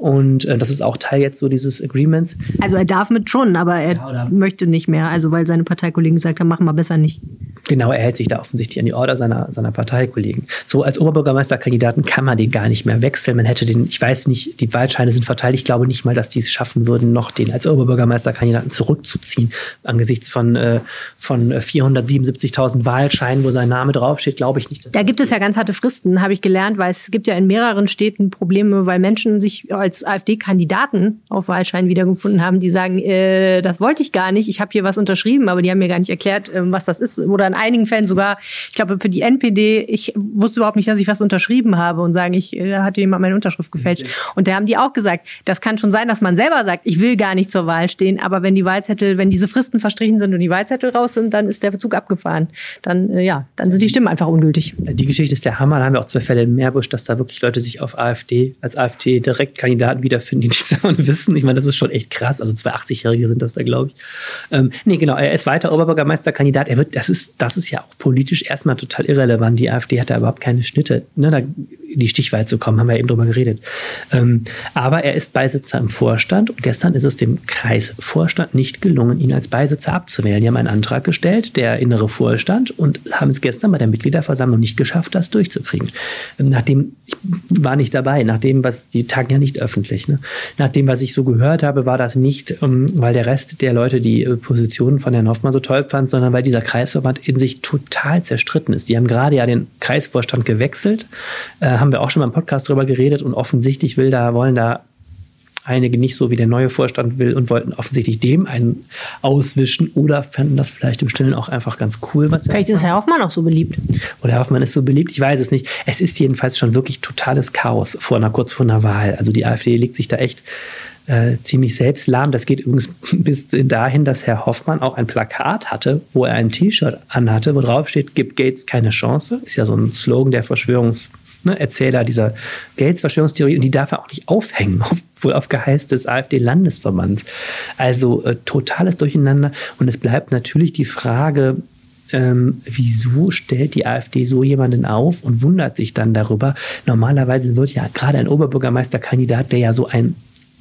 Und äh, das ist auch Teil jetzt so dieses Agreements. Also er darf mit schon, aber er ja, möchte nicht mehr. Also weil seine Partikollegen gesagt haben, machen wir besser nicht. Genau, er hält sich da offensichtlich an die Order seiner, seiner Parteikollegen. So als Oberbürgermeisterkandidaten kann man den gar nicht mehr wechseln. Man hätte den, ich weiß nicht, die Wahlscheine sind verteilt. Ich glaube nicht mal, dass die es schaffen würden, noch den als Oberbürgermeisterkandidaten zurückzuziehen. Angesichts von, äh, von 477.000 Wahlscheinen, wo sein Name draufsteht, glaube ich nicht. Da gibt es ja ganz harte Fristen, habe ich gelernt, weil es gibt ja in mehreren Städten Probleme, weil Menschen sich als AfD-Kandidaten auf Wahlscheinen wiedergefunden haben, die sagen, äh, das wollte ich gar nicht, ich habe hier was unterschrieben, aber die haben mir gar nicht erklärt, äh, was das ist oder ein einigen Fällen sogar, ich glaube, für die NPD, ich wusste überhaupt nicht, dass ich was unterschrieben habe und sagen, ich, da hatte jemand meine Unterschrift gefälscht. Okay. Und da haben die auch gesagt, das kann schon sein, dass man selber sagt, ich will gar nicht zur Wahl stehen, aber wenn die Wahlzettel, wenn diese Fristen verstrichen sind und die Wahlzettel raus sind, dann ist der Bezug abgefahren. Dann, äh, ja, dann sind die Stimmen einfach ungültig. Die Geschichte ist der Hammer. Da haben wir auch zwei Fälle in Meerbusch, dass da wirklich Leute sich auf AfD, als AfD-Direktkandidaten wiederfinden, die (laughs) nichts davon wissen. Ich meine, das ist schon echt krass. Also zwei 80-Jährige sind das da, glaube ich. Ähm, nee, genau. Er ist weiter Oberbürgermeisterkandidat. Er wird, das ist, das ist ja auch politisch erstmal total irrelevant. Die AfD hat da überhaupt keine Schnitte, ne, da in die Stichwahl zu kommen, haben wir eben drüber geredet. Ähm, aber er ist Beisitzer im Vorstand und gestern ist es dem Kreisvorstand nicht gelungen, ihn als Beisitzer abzuwählen. Die haben einen Antrag gestellt, der innere Vorstand, und haben es gestern bei der Mitgliederversammlung nicht geschafft, das durchzukriegen. Ähm, nachdem, ich war nicht dabei, nachdem, was, die tagen ja nicht öffentlich, ne? nach dem, was ich so gehört habe, war das nicht, ähm, weil der Rest der Leute die äh, Positionen von Herrn Hoffmann so toll fand, sondern weil dieser Kreisverband in sich total zerstritten ist. Die haben gerade ja den Kreisvorstand gewechselt, äh, haben wir auch schon mal im Podcast drüber geredet und offensichtlich will da, wollen da einige nicht so, wie der neue Vorstand will und wollten offensichtlich dem einen auswischen oder fanden das vielleicht im Stillen auch einfach ganz cool. Was vielleicht ist Herr Hoffmann auch so beliebt. Oder Herr Hoffmann ist so beliebt, ich weiß es nicht. Es ist jedenfalls schon wirklich totales Chaos vor einer, kurz vor einer Wahl. Also die AfD legt sich da echt äh, ziemlich selbst lahm. Das geht übrigens (laughs) bis dahin, dass Herr Hoffmann auch ein Plakat hatte, wo er ein T-Shirt anhatte, wo drauf steht, gibt Gates keine Chance. Ist ja so ein Slogan der Verschwörungserzähler dieser Gates-Verschwörungstheorie und die darf er auch nicht aufhängen, (laughs) wohl auf Geheiß des AfD-Landesverbands. Also äh, totales Durcheinander und es bleibt natürlich die Frage, ähm, wieso stellt die AfD so jemanden auf und wundert sich dann darüber? Normalerweise wird ja gerade ein Oberbürgermeisterkandidat, der ja so ein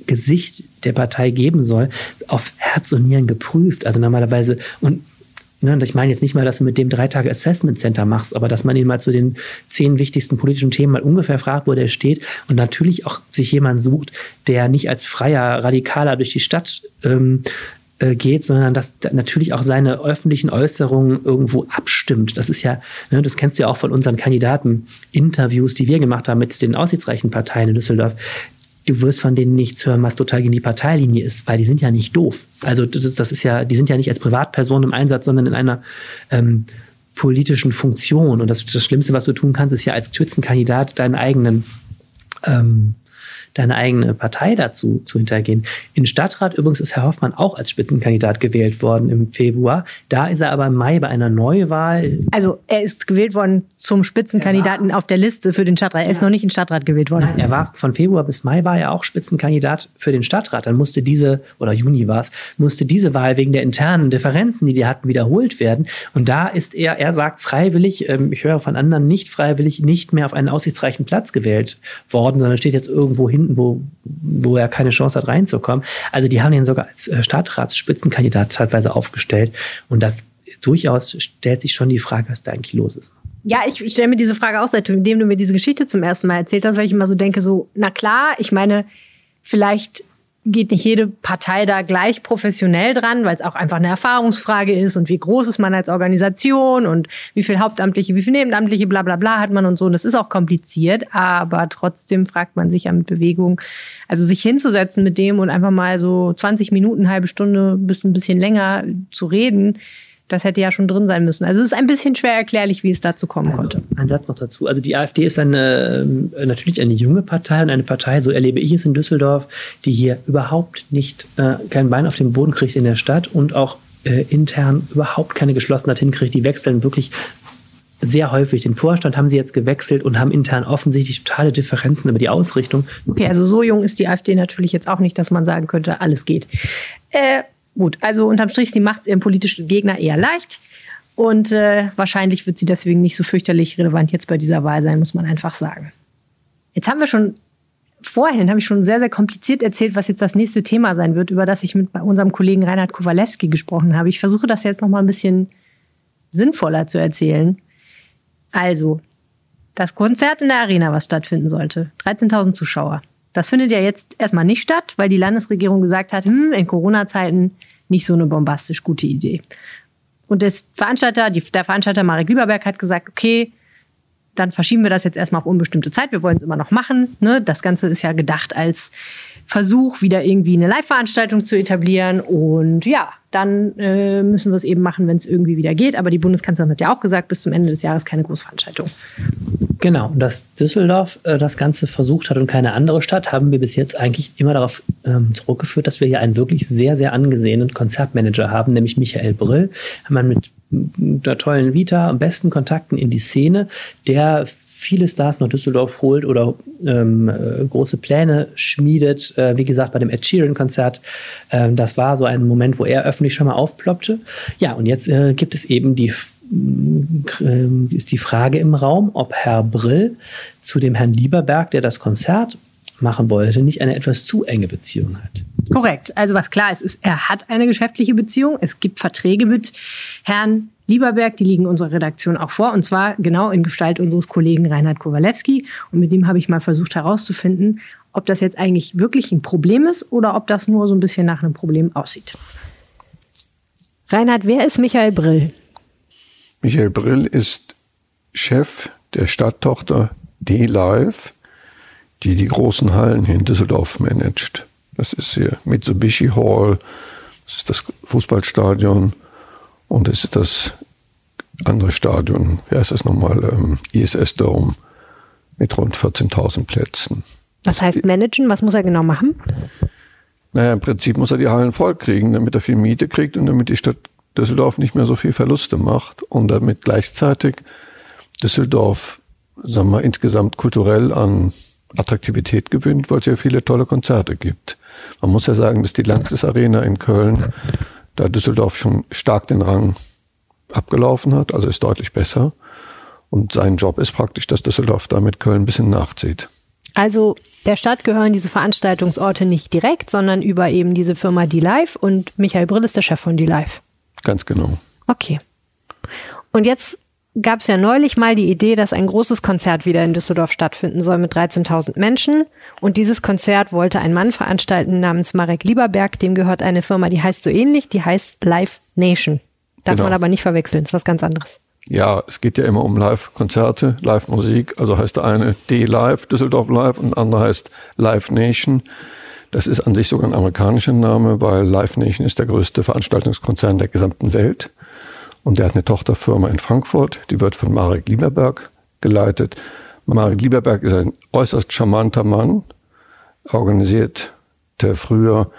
Gesicht der Partei geben soll, auf Herz und Nieren geprüft. Also normalerweise, und Ne, ich meine jetzt nicht mal, dass du mit dem drei Tage Assessment Center machst, aber dass man ihn mal zu den zehn wichtigsten politischen Themen mal ungefähr fragt, wo der steht und natürlich auch sich jemand sucht, der nicht als freier Radikaler durch die Stadt ähm, äh, geht, sondern dass natürlich auch seine öffentlichen Äußerungen irgendwo abstimmt. Das ist ja, ne, das kennst du ja auch von unseren Kandidaten-Interviews, die wir gemacht haben mit den aussichtsreichen Parteien in Düsseldorf du wirst von denen nichts hören, was total gegen die Parteilinie ist, weil die sind ja nicht doof. Also das, das ist ja, die sind ja nicht als Privatperson im Einsatz, sondern in einer ähm, politischen Funktion. Und das, das Schlimmste, was du tun kannst, ist ja als Spitzenkandidat deinen eigenen ähm, deine eigene Partei dazu zu hintergehen. In Stadtrat übrigens ist Herr Hoffmann auch als Spitzenkandidat gewählt worden im Februar. Da ist er aber im Mai bei einer Neuwahl. Also er ist gewählt worden zum Spitzenkandidaten auf der Liste für den Stadtrat. Er ja. ist noch nicht in Stadtrat gewählt worden. Nein, er war von Februar bis Mai war er auch Spitzenkandidat für den Stadtrat. Dann musste diese, oder Juni war es, musste diese Wahl wegen der internen Differenzen, die die hatten, wiederholt werden. Und da ist er, er sagt freiwillig, ähm, ich höre von anderen nicht freiwillig, nicht mehr auf einen aussichtsreichen Platz gewählt worden, sondern steht jetzt irgendwo hin hinten, wo, wo er keine Chance hat, reinzukommen. Also die haben ihn sogar als äh, Stadtratsspitzenkandidat zeitweise aufgestellt. Und das durchaus stellt sich schon die Frage, was da eigentlich los ist. Ja, ich stelle mir diese Frage auch, seitdem du mir diese Geschichte zum ersten Mal erzählt hast, weil ich immer so denke, so, na klar, ich meine, vielleicht geht nicht jede Partei da gleich professionell dran, weil es auch einfach eine Erfahrungsfrage ist und wie groß ist man als Organisation und wie viel Hauptamtliche, wie viel Nebenamtliche, bla bla bla hat man und so. Und das ist auch kompliziert, aber trotzdem fragt man sich ja mit Bewegung, also sich hinzusetzen mit dem und einfach mal so 20 Minuten, halbe Stunde bis ein bisschen länger zu reden, das hätte ja schon drin sein müssen. Also es ist ein bisschen schwer erklärlich, wie es dazu kommen konnte. Ein Satz noch dazu. Also die AfD ist eine, äh, natürlich eine junge Partei und eine Partei, so erlebe ich es in Düsseldorf, die hier überhaupt nicht äh, kein Bein auf den Boden kriegt in der Stadt und auch äh, intern überhaupt keine Geschlossenheit hinkriegt. Die wechseln wirklich sehr häufig. Den Vorstand haben sie jetzt gewechselt und haben intern offensichtlich totale Differenzen über die Ausrichtung. Okay, also so jung ist die AfD natürlich jetzt auch nicht, dass man sagen könnte, alles geht. Äh, Gut, also unterm Strich, sie macht es ihrem politischen Gegner eher leicht. Und äh, wahrscheinlich wird sie deswegen nicht so fürchterlich relevant jetzt bei dieser Wahl sein, muss man einfach sagen. Jetzt haben wir schon vorhin, habe ich schon sehr, sehr kompliziert erzählt, was jetzt das nächste Thema sein wird, über das ich mit unserem Kollegen Reinhard Kowalewski gesprochen habe. Ich versuche das jetzt noch mal ein bisschen sinnvoller zu erzählen. Also, das Konzert in der Arena, was stattfinden sollte, 13.000 Zuschauer. Das findet ja jetzt erstmal nicht statt, weil die Landesregierung gesagt hat, hm, in Corona-Zeiten nicht so eine bombastisch gute Idee. Und das Veranstalter, der Veranstalter Marek Lieberberg hat gesagt, okay, dann verschieben wir das jetzt erstmal auf unbestimmte Zeit. Wir wollen es immer noch machen. Ne? Das Ganze ist ja gedacht als Versuch, wieder irgendwie eine Live-Veranstaltung zu etablieren. Und ja, dann äh, müssen wir es eben machen, wenn es irgendwie wieder geht. Aber die Bundeskanzlerin hat ja auch gesagt, bis zum Ende des Jahres keine Großveranstaltung. Genau, und dass Düsseldorf äh, das Ganze versucht hat und keine andere Stadt, haben wir bis jetzt eigentlich immer darauf ähm, zurückgeführt, dass wir hier einen wirklich sehr, sehr angesehenen Konzertmanager haben, nämlich Michael Brill. Man mit der tollen Vita, am besten Kontakten in die Szene, der viele Stars nach Düsseldorf holt oder ähm, äh, große Pläne schmiedet. Äh, wie gesagt, bei dem Ed Sheeran-Konzert, äh, das war so ein Moment, wo er öffentlich schon mal aufploppte. Ja, und jetzt äh, gibt es eben die äh, ist die Frage im Raum, ob Herr Brill zu dem Herrn Lieberberg, der das Konzert machen wollte, nicht eine etwas zu enge Beziehung hat. Korrekt. Also was klar ist, ist, er hat eine geschäftliche Beziehung. Es gibt Verträge mit Herrn Lieberberg, die liegen unserer Redaktion auch vor, und zwar genau in Gestalt unseres Kollegen Reinhard Kowalewski. Und mit dem habe ich mal versucht herauszufinden, ob das jetzt eigentlich wirklich ein Problem ist oder ob das nur so ein bisschen nach einem Problem aussieht. Reinhard, wer ist Michael Brill? Michael Brill ist Chef der Stadttochter D-Live, die die großen Hallen hier in Düsseldorf managt. Das ist hier Mitsubishi Hall, das ist das Fußballstadion und das ist das andere Stadion, wie heißt das nochmal, ähm, ISS Dome mit rund 14.000 Plätzen. Was heißt managen? Was muss er genau machen? Naja, im Prinzip muss er die Hallen voll kriegen, damit er viel Miete kriegt und damit die Stadt Düsseldorf nicht mehr so viel Verluste macht und damit gleichzeitig Düsseldorf, sagen wir, insgesamt kulturell an Attraktivität gewinnt, weil es ja viele tolle Konzerte gibt. Man muss ja sagen, dass die Lanxess Arena in Köln, da Düsseldorf schon stark den Rang abgelaufen hat, also ist deutlich besser. Und sein Job ist praktisch, dass Düsseldorf da mit Köln ein bisschen nachzieht. Also der Stadt gehören diese Veranstaltungsorte nicht direkt, sondern über eben diese Firma D-Live und Michael Brill ist der Chef von D-Live. Ganz genau. Okay. Und jetzt gab es ja neulich mal die Idee, dass ein großes Konzert wieder in Düsseldorf stattfinden soll mit 13.000 Menschen. Und dieses Konzert wollte ein Mann veranstalten namens Marek Lieberberg. Dem gehört eine Firma, die heißt so ähnlich, die heißt Live Nation. Darf genau. man aber nicht verwechseln, ist was ganz anderes. Ja, es geht ja immer um Live-Konzerte, Live-Musik. Also heißt der eine D-Live, Düsseldorf Live, und der andere heißt Live Nation. Das ist an sich sogar ein amerikanischer Name, weil Live Nation ist der größte Veranstaltungskonzern der gesamten Welt. Und der hat eine Tochterfirma in Frankfurt, die wird von Marek Lieberberg geleitet. Marek Lieberberg ist ein äußerst charmanter Mann, organisierte früher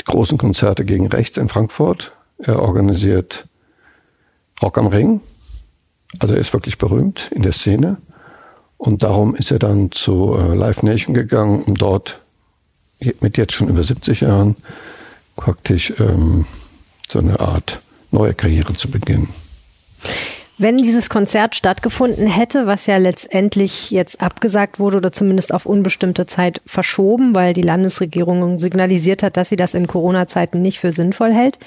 die großen Konzerte gegen rechts in Frankfurt. Er organisiert Rock am Ring. Also er ist wirklich berühmt in der Szene. Und darum ist er dann zu äh, Live Nation gegangen, um dort mit jetzt schon über 70 Jahren praktisch ähm, so eine Art neue Karriere zu beginnen. Wenn dieses Konzert stattgefunden hätte, was ja letztendlich jetzt abgesagt wurde oder zumindest auf unbestimmte Zeit verschoben, weil die Landesregierung signalisiert hat, dass sie das in Corona-Zeiten nicht für sinnvoll hält,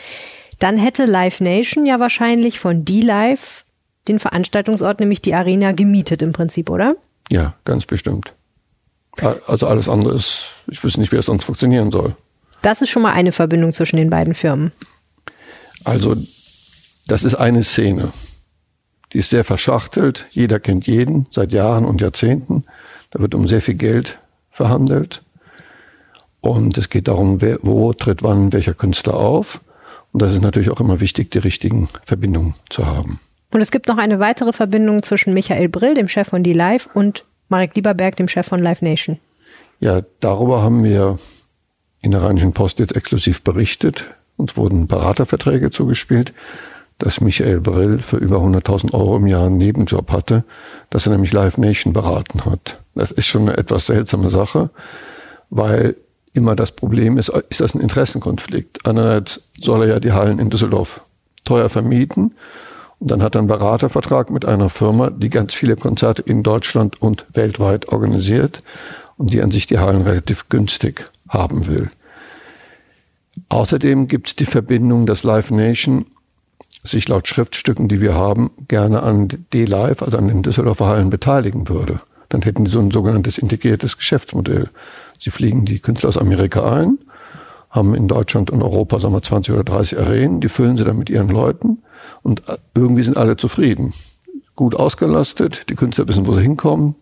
dann hätte Live Nation ja wahrscheinlich von D-Live den Veranstaltungsort, nämlich die Arena, gemietet im Prinzip, oder? Ja, ganz bestimmt. Also alles andere ist, ich wüsste nicht, wie es sonst funktionieren soll. Das ist schon mal eine Verbindung zwischen den beiden Firmen. Also, das ist eine Szene. Die ist sehr verschachtelt. Jeder kennt jeden seit Jahren und Jahrzehnten. Da wird um sehr viel Geld verhandelt. Und es geht darum, wer, wo tritt wann welcher Künstler auf. Und das ist natürlich auch immer wichtig, die richtigen Verbindungen zu haben. Und es gibt noch eine weitere Verbindung zwischen Michael Brill, dem Chef von D-Live, und Marek Lieberberg, dem Chef von Live Nation. Ja, darüber haben wir in der Rheinischen Post jetzt exklusiv berichtet. Uns wurden Beraterverträge zugespielt, dass Michael Brill für über 100.000 Euro im Jahr einen Nebenjob hatte, dass er nämlich Live Nation beraten hat. Das ist schon eine etwas seltsame Sache, weil immer das Problem ist, ist das ein Interessenkonflikt. Einerseits soll er ja die Hallen in Düsseldorf teuer vermieten und dann hat er einen Beratervertrag mit einer Firma, die ganz viele Konzerte in Deutschland und weltweit organisiert und die an sich die Hallen relativ günstig haben will. Außerdem gibt es die Verbindung, dass Live Nation sich laut Schriftstücken, die wir haben, gerne an D-Live, also an den Düsseldorfer Hallen beteiligen würde. Dann hätten die so ein sogenanntes integriertes Geschäftsmodell. Sie fliegen die Künstler aus Amerika ein, haben in Deutschland und Europa, sagen wir, 20 oder 30 Arenen, die füllen sie dann mit ihren Leuten und irgendwie sind alle zufrieden. Gut ausgelastet, die Künstler wissen, wo sie hinkommen.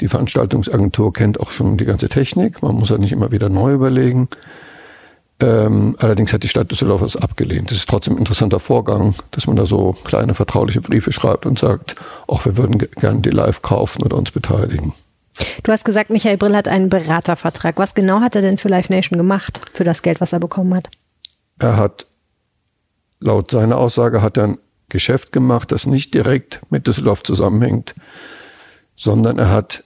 Die Veranstaltungsagentur kennt auch schon die ganze Technik. Man muss ja nicht immer wieder neu überlegen. Ähm, allerdings hat die Stadt Düsseldorf das abgelehnt. Das ist trotzdem ein interessanter Vorgang, dass man da so kleine vertrauliche Briefe schreibt und sagt, auch wir würden gerne die live kaufen oder uns beteiligen. Du hast gesagt, Michael Brill hat einen Beratervertrag. Was genau hat er denn für Live Nation gemacht, für das Geld, was er bekommen hat? Er hat, laut seiner Aussage, hat er ein Geschäft gemacht, das nicht direkt mit Düsseldorf zusammenhängt, sondern er hat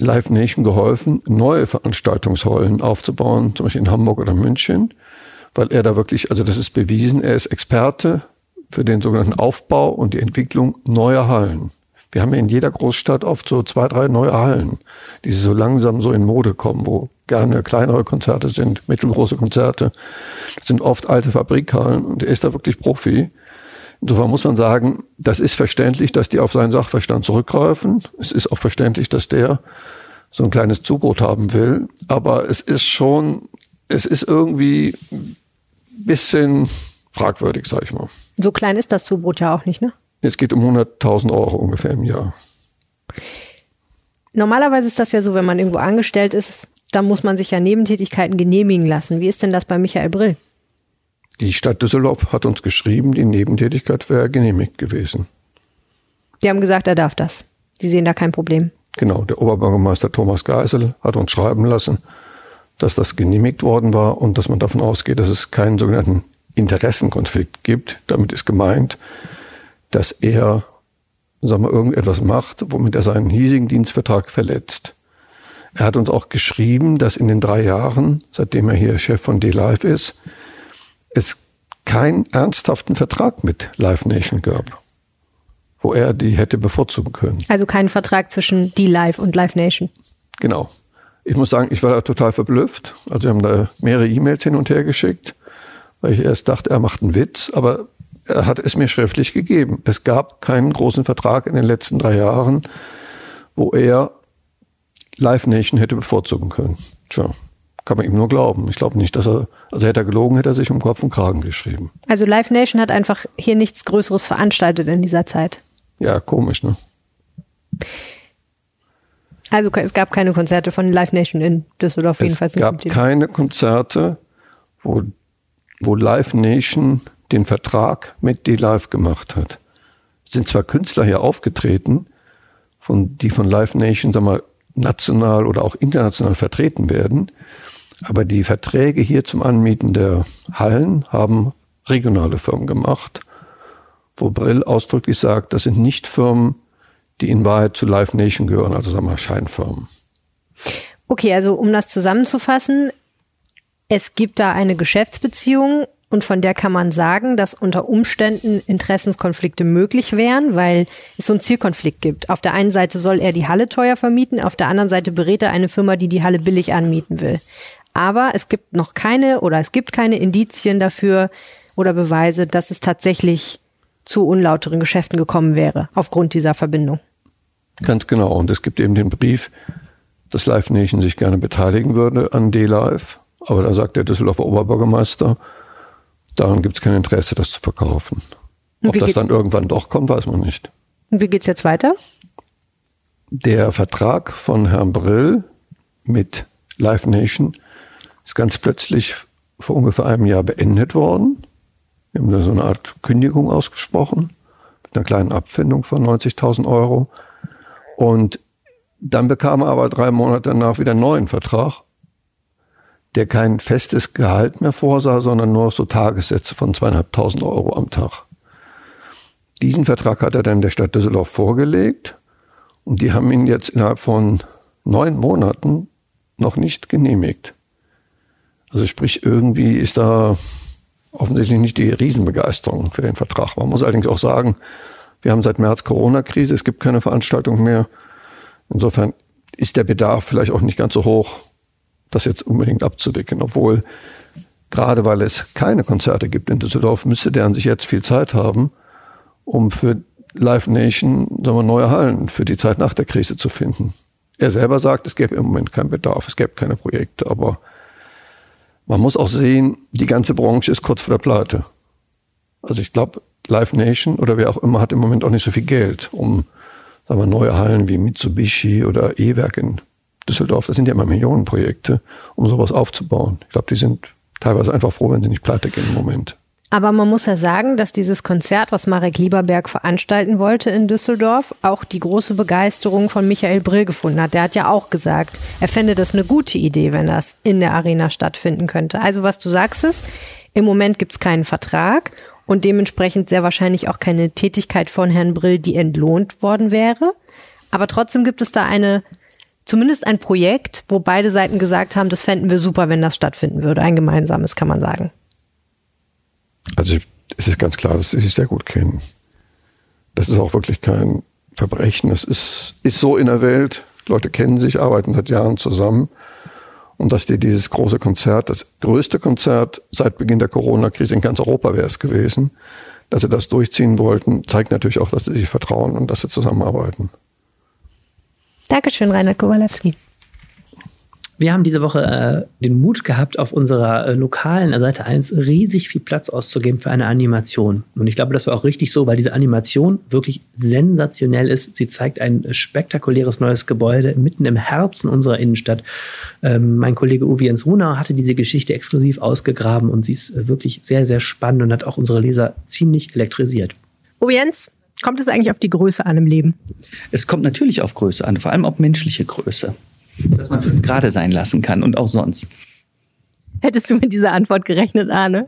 Live Nation geholfen, neue Veranstaltungshallen aufzubauen, zum Beispiel in Hamburg oder München, weil er da wirklich, also das ist bewiesen, er ist Experte für den sogenannten Aufbau und die Entwicklung neuer Hallen. Wir haben ja in jeder Großstadt oft so zwei, drei neue Hallen, die so langsam so in Mode kommen, wo gerne kleinere Konzerte sind, mittelgroße Konzerte. Das sind oft alte Fabrikhallen und er ist da wirklich Profi. Insofern muss man sagen, das ist verständlich, dass die auf seinen Sachverstand zurückgreifen. Es ist auch verständlich, dass der so ein kleines Zubrot haben will. Aber es ist schon, es ist irgendwie ein bisschen fragwürdig, sag ich mal. So klein ist das Zubrot ja auch nicht, ne? Es geht um 100.000 Euro ungefähr im Jahr. Normalerweise ist das ja so, wenn man irgendwo angestellt ist, dann muss man sich ja Nebentätigkeiten genehmigen lassen. Wie ist denn das bei Michael Brill? Die Stadt Düsseldorf hat uns geschrieben, die Nebentätigkeit wäre genehmigt gewesen. Die haben gesagt, er darf das. Sie sehen da kein Problem. Genau, der Oberbürgermeister Thomas Geisel hat uns schreiben lassen, dass das genehmigt worden war und dass man davon ausgeht, dass es keinen sogenannten Interessenkonflikt gibt. Damit ist gemeint, dass er sagen wir, irgendetwas macht, womit er seinen hiesigen Dienstvertrag verletzt. Er hat uns auch geschrieben, dass in den drei Jahren, seitdem er hier Chef von D-Live ist, es keinen ernsthaften Vertrag mit Live Nation gab, wo er die hätte bevorzugen können. Also keinen Vertrag zwischen D-Live und Live Nation. Genau. Ich muss sagen, ich war da total verblüfft. Also wir haben da mehrere E-Mails hin und her geschickt, weil ich erst dachte, er macht einen Witz, aber er hat es mir schriftlich gegeben. Es gab keinen großen Vertrag in den letzten drei Jahren, wo er Live Nation hätte bevorzugen können. Tja, kann man ihm nur glauben. Ich glaube nicht, dass er, also hätte er gelogen, hätte er sich um Kopf und Kragen geschrieben. Also Live Nation hat einfach hier nichts Größeres veranstaltet in dieser Zeit. Ja, komisch, ne? Also es gab keine Konzerte von Live Nation in Düsseldorf jedenfalls. Es gab keine Konzerte, wo, wo Live Nation den Vertrag mit D-Live gemacht hat. Es sind zwar Künstler hier aufgetreten, von, die von Live Nation, sag mal, national oder auch international vertreten werden, aber die Verträge hier zum Anmieten der Hallen haben regionale Firmen gemacht, wo Brill ausdrücklich sagt, das sind nicht Firmen, die in Wahrheit zu Live Nation gehören, also sagen wir Scheinfirmen. Okay, also um das zusammenzufassen, es gibt da eine Geschäftsbeziehung und von der kann man sagen, dass unter Umständen Interessenskonflikte möglich wären, weil es so einen Zielkonflikt gibt. Auf der einen Seite soll er die Halle teuer vermieten, auf der anderen Seite berät er eine Firma, die die Halle billig anmieten will. Aber es gibt noch keine oder es gibt keine Indizien dafür oder Beweise, dass es tatsächlich zu unlauteren Geschäften gekommen wäre aufgrund dieser Verbindung. Ganz genau. Und es gibt eben den Brief, dass Live Nation sich gerne beteiligen würde an D-Live. Aber da sagt der Düsseldorfer Oberbürgermeister, daran gibt es kein Interesse, das zu verkaufen. Ob das dann irgendwann doch kommt, weiß man nicht. Und wie geht's jetzt weiter? Der Vertrag von Herrn Brill mit Live Nation ist ganz plötzlich vor ungefähr einem Jahr beendet worden. Wir haben da so eine Art Kündigung ausgesprochen mit einer kleinen Abfindung von 90.000 Euro. Und dann bekam er aber drei Monate danach wieder einen neuen Vertrag, der kein festes Gehalt mehr vorsah, sondern nur so Tagessätze von zweieinhalbtausend Euro am Tag. Diesen Vertrag hat er dann der Stadt Düsseldorf vorgelegt und die haben ihn jetzt innerhalb von neun Monaten noch nicht genehmigt. Also sprich, irgendwie ist da offensichtlich nicht die Riesenbegeisterung für den Vertrag. Man muss allerdings auch sagen, wir haben seit März Corona-Krise, es gibt keine Veranstaltung mehr. Insofern ist der Bedarf vielleicht auch nicht ganz so hoch, das jetzt unbedingt abzuwickeln, obwohl gerade weil es keine Konzerte gibt in Düsseldorf, müsste der an sich jetzt viel Zeit haben, um für Live Nation sagen wir, neue Hallen für die Zeit nach der Krise zu finden. Er selber sagt, es gäbe im Moment keinen Bedarf, es gäbe keine Projekte, aber man muss auch sehen, die ganze Branche ist kurz vor der Pleite. Also ich glaube, Live Nation oder wer auch immer hat im Moment auch nicht so viel Geld, um sagen wir, neue Hallen wie Mitsubishi oder E-Werk in Düsseldorf, das sind ja immer Millionenprojekte, um sowas aufzubauen. Ich glaube, die sind teilweise einfach froh, wenn sie nicht pleite gehen im Moment. Aber man muss ja sagen, dass dieses Konzert, was Marek Lieberberg veranstalten wollte in Düsseldorf, auch die große Begeisterung von Michael Brill gefunden hat. Der hat ja auch gesagt, er fände das eine gute Idee, wenn das in der Arena stattfinden könnte. Also was du sagst ist, im Moment gibt es keinen Vertrag und dementsprechend sehr wahrscheinlich auch keine Tätigkeit von Herrn Brill, die entlohnt worden wäre. Aber trotzdem gibt es da eine, zumindest ein Projekt, wo beide Seiten gesagt haben, das fänden wir super, wenn das stattfinden würde. Ein gemeinsames, kann man sagen. Also es ist ganz klar, dass sie sich sehr gut kennen. Das ist auch wirklich kein Verbrechen. Es ist, ist so in der Welt. Leute kennen sich, arbeiten seit Jahren zusammen. Und dass die dieses große Konzert, das größte Konzert seit Beginn der Corona-Krise in ganz Europa wäre es gewesen, dass sie das durchziehen wollten, zeigt natürlich auch, dass sie sich vertrauen und dass sie zusammenarbeiten. Dankeschön, Reinhard Kowalewski. Wir haben diese Woche äh, den Mut gehabt, auf unserer äh, lokalen Seite 1 riesig viel Platz auszugeben für eine Animation. Und ich glaube, das war auch richtig so, weil diese Animation wirklich sensationell ist. Sie zeigt ein spektakuläres neues Gebäude mitten im Herzen unserer Innenstadt. Ähm, mein Kollege Uwe Jens Runau hatte diese Geschichte exklusiv ausgegraben und sie ist äh, wirklich sehr, sehr spannend und hat auch unsere Leser ziemlich elektrisiert. Uwe Jens, kommt es eigentlich auf die Größe an im Leben? Es kommt natürlich auf Größe an, vor allem auf menschliche Größe dass man fünf Grade sein lassen kann und auch sonst. Hättest du mit dieser Antwort gerechnet, Arne?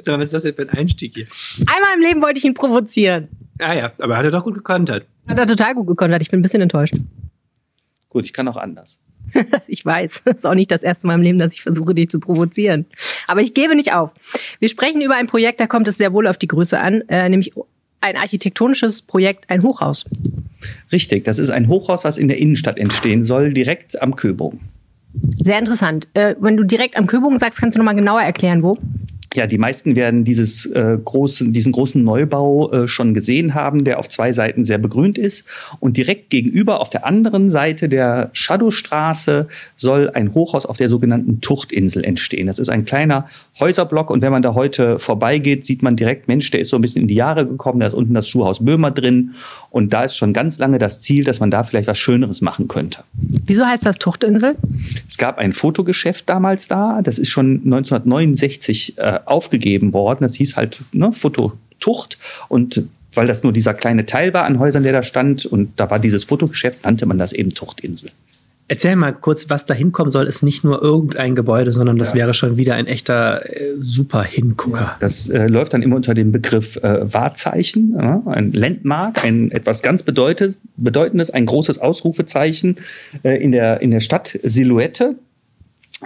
Sag mal, was ist das denn für ein Einstieg hier? Einmal im Leben wollte ich ihn provozieren. Ah ja, aber hat er doch gut gekontert. Hat er total gut gekontert. Ich bin ein bisschen enttäuscht. Gut, ich kann auch anders. (laughs) ich weiß. Das ist auch nicht das erste Mal im Leben, dass ich versuche, dich zu provozieren. Aber ich gebe nicht auf. Wir sprechen über ein Projekt, da kommt es sehr wohl auf die Größe an, äh, nämlich ein architektonisches Projekt, ein Hochhaus. Richtig, das ist ein Hochhaus, was in der Innenstadt entstehen soll, direkt am Köbogen. Sehr interessant. Äh, wenn du direkt am Köbogen sagst, kannst du nochmal genauer erklären, wo? Ja, die meisten werden dieses, äh, großen, diesen großen Neubau äh, schon gesehen haben, der auf zwei Seiten sehr begrünt ist. Und direkt gegenüber auf der anderen Seite der Shadowstraße soll ein Hochhaus auf der sogenannten Tuchtinsel entstehen. Das ist ein kleiner Häuserblock und wenn man da heute vorbeigeht, sieht man direkt, Mensch, der ist so ein bisschen in die Jahre gekommen, da ist unten das Schuhhaus Böhmer drin und da ist schon ganz lange das Ziel, dass man da vielleicht was Schöneres machen könnte. Wieso heißt das Tuchtinsel? Es gab ein Fotogeschäft damals da, das ist schon 1969 äh, aufgegeben worden, das hieß halt ne, Fototucht und weil das nur dieser kleine Teil war an Häusern, der da stand und da war dieses Fotogeschäft, nannte man das eben Tuchtinsel. Erzähl mal kurz, was da hinkommen soll, ist nicht nur irgendein Gebäude, sondern das ja. wäre schon wieder ein echter äh, super Hingucker. Ja, das äh, läuft dann immer unter dem Begriff äh, Wahrzeichen, ja, ein Landmark, ein etwas ganz bedeutendes, ein großes Ausrufezeichen äh, in der, in der Stadt Silhouette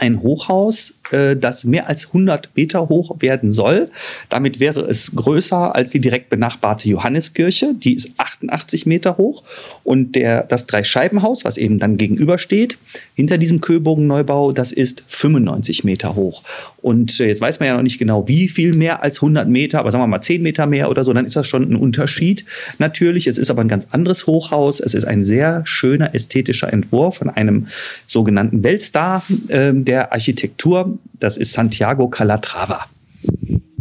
ein Hochhaus, äh, das mehr als 100 Meter hoch werden soll. Damit wäre es größer als die direkt benachbarte Johanneskirche. Die ist 88 Meter hoch. Und der, das Dreischeibenhaus, was eben dann gegenübersteht, hinter diesem Köbogenneubau, das ist 95 Meter hoch. Und äh, jetzt weiß man ja noch nicht genau, wie viel mehr als 100 Meter, aber sagen wir mal 10 Meter mehr oder so, dann ist das schon ein Unterschied. Natürlich, es ist aber ein ganz anderes Hochhaus. Es ist ein sehr schöner ästhetischer Entwurf von einem sogenannten Weltstar äh, der Architektur. Das ist Santiago Calatrava.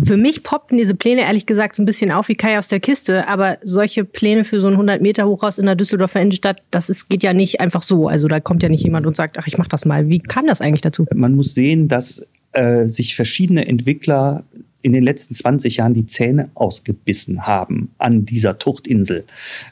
Für mich poppten diese Pläne ehrlich gesagt so ein bisschen auf wie Kai aus der Kiste, aber solche Pläne für so ein 100 Meter Hochhaus in der Düsseldorfer Innenstadt, das ist, geht ja nicht einfach so. Also da kommt ja nicht jemand und sagt, ach, ich mach das mal. Wie kam das eigentlich dazu? Man muss sehen, dass äh, sich verschiedene Entwickler in den letzten 20 Jahren die Zähne ausgebissen haben an dieser Tuchtinsel.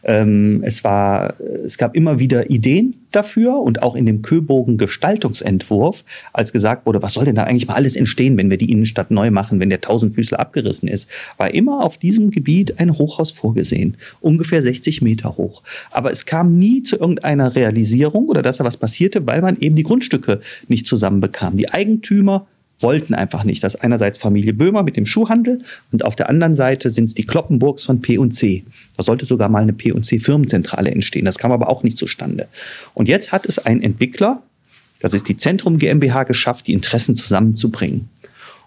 Ähm, es, war, es gab immer wieder Ideen dafür und auch in dem Köbogen Gestaltungsentwurf, als gesagt wurde, was soll denn da eigentlich mal alles entstehen, wenn wir die Innenstadt neu machen, wenn der Tausendfüßler abgerissen ist, war immer auf diesem Gebiet ein Hochhaus vorgesehen, ungefähr 60 Meter hoch. Aber es kam nie zu irgendeiner Realisierung oder dass da was passierte, weil man eben die Grundstücke nicht zusammenbekam. Die Eigentümer wollten einfach nicht. Das ist einerseits Familie Böhmer mit dem Schuhhandel und auf der anderen Seite sind es die Kloppenburgs von P&C. Da sollte sogar mal eine P&C Firmenzentrale entstehen. Das kam aber auch nicht zustande. Und jetzt hat es ein Entwickler, das ist die Zentrum GmbH, geschafft, die Interessen zusammenzubringen.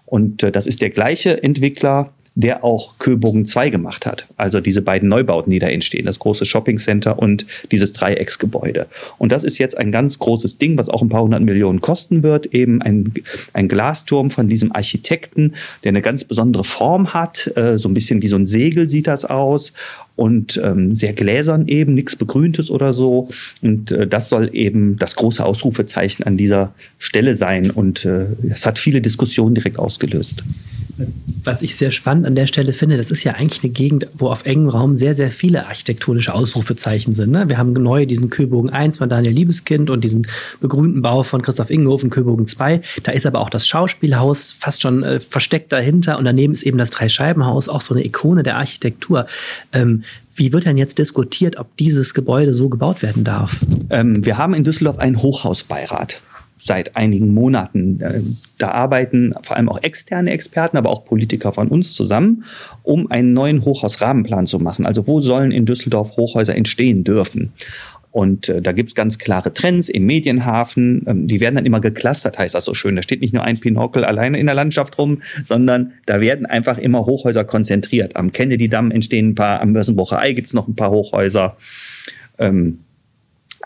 Und äh, das ist der gleiche Entwickler, der auch Köbogen 2 gemacht hat. Also diese beiden Neubauten, die da entstehen, das große Shoppingcenter und dieses Dreiecksgebäude. Und das ist jetzt ein ganz großes Ding, was auch ein paar hundert Millionen kosten wird. Eben ein, ein Glasturm von diesem Architekten, der eine ganz besondere Form hat. Äh, so ein bisschen wie so ein Segel sieht das aus und ähm, sehr gläsern eben, nichts begrüntes oder so. Und äh, das soll eben das große Ausrufezeichen an dieser Stelle sein. Und äh, es hat viele Diskussionen direkt ausgelöst. Was ich sehr spannend an der Stelle finde, das ist ja eigentlich eine Gegend, wo auf engem Raum sehr, sehr viele architektonische Ausrufezeichen sind. Ne? Wir haben neu diesen Köbogen 1 von Daniel Liebeskind und diesen begrünten Bau von Christoph Ingenhofen, Köbogen 2. Da ist aber auch das Schauspielhaus fast schon äh, versteckt dahinter und daneben ist eben das Dreischeibenhaus, auch so eine Ikone der Architektur. Ähm, wie wird denn jetzt diskutiert, ob dieses Gebäude so gebaut werden darf? Ähm, wir haben in Düsseldorf einen Hochhausbeirat seit einigen Monaten. Äh, da arbeiten vor allem auch externe Experten, aber auch Politiker von uns zusammen, um einen neuen Hochhausrahmenplan zu machen. Also wo sollen in Düsseldorf Hochhäuser entstehen dürfen? Und äh, da gibt's ganz klare Trends im Medienhafen. Ähm, die werden dann immer geclustert, heißt das so schön. Da steht nicht nur ein Pinockel alleine in der Landschaft rum, sondern da werden einfach immer Hochhäuser konzentriert. Am Kennedy-Damm entstehen ein paar, am Börsenbrucher Ei gibt's noch ein paar Hochhäuser. Ähm,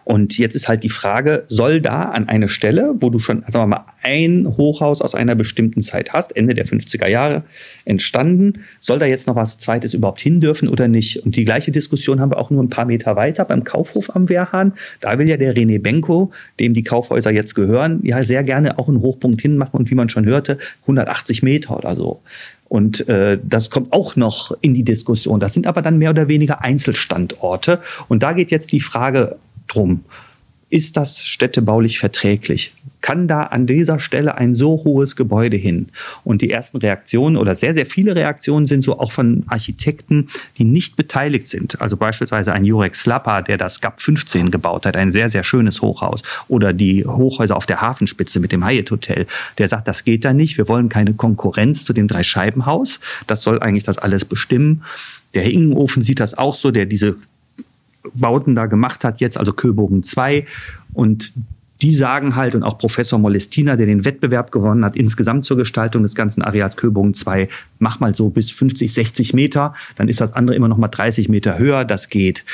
und jetzt ist halt die Frage, soll da an eine Stelle, wo du schon, sagen wir mal, ein Hochhaus aus einer bestimmten Zeit hast, Ende der 50er Jahre entstanden, soll da jetzt noch was Zweites überhaupt hin dürfen oder nicht? Und die gleiche Diskussion haben wir auch nur ein paar Meter weiter beim Kaufhof am Wehrhahn. Da will ja der René Benko, dem die Kaufhäuser jetzt gehören, ja sehr gerne auch einen Hochpunkt hinmachen und wie man schon hörte, 180 Meter oder so. Und äh, das kommt auch noch in die Diskussion. Das sind aber dann mehr oder weniger Einzelstandorte. Und da geht jetzt die Frage drum. Ist das städtebaulich verträglich? Kann da an dieser Stelle ein so hohes Gebäude hin? Und die ersten Reaktionen oder sehr, sehr viele Reaktionen sind so auch von Architekten, die nicht beteiligt sind. Also beispielsweise ein Jurek Slapper, der das GAP 15 gebaut hat, ein sehr, sehr schönes Hochhaus. Oder die Hochhäuser auf der Hafenspitze mit dem Hyatt Hotel. Der sagt, das geht da nicht. Wir wollen keine Konkurrenz zu dem Dreischeibenhaus. Das soll eigentlich das alles bestimmen. Der Ingenofen sieht das auch so, der diese Bauten da gemacht hat, jetzt also Köbogen 2. Und die sagen halt, und auch Professor Molestina, der den Wettbewerb gewonnen hat, insgesamt zur Gestaltung des ganzen Areals Köbogen 2, mach mal so bis 50, 60 Meter, dann ist das andere immer noch mal 30 Meter höher, das geht.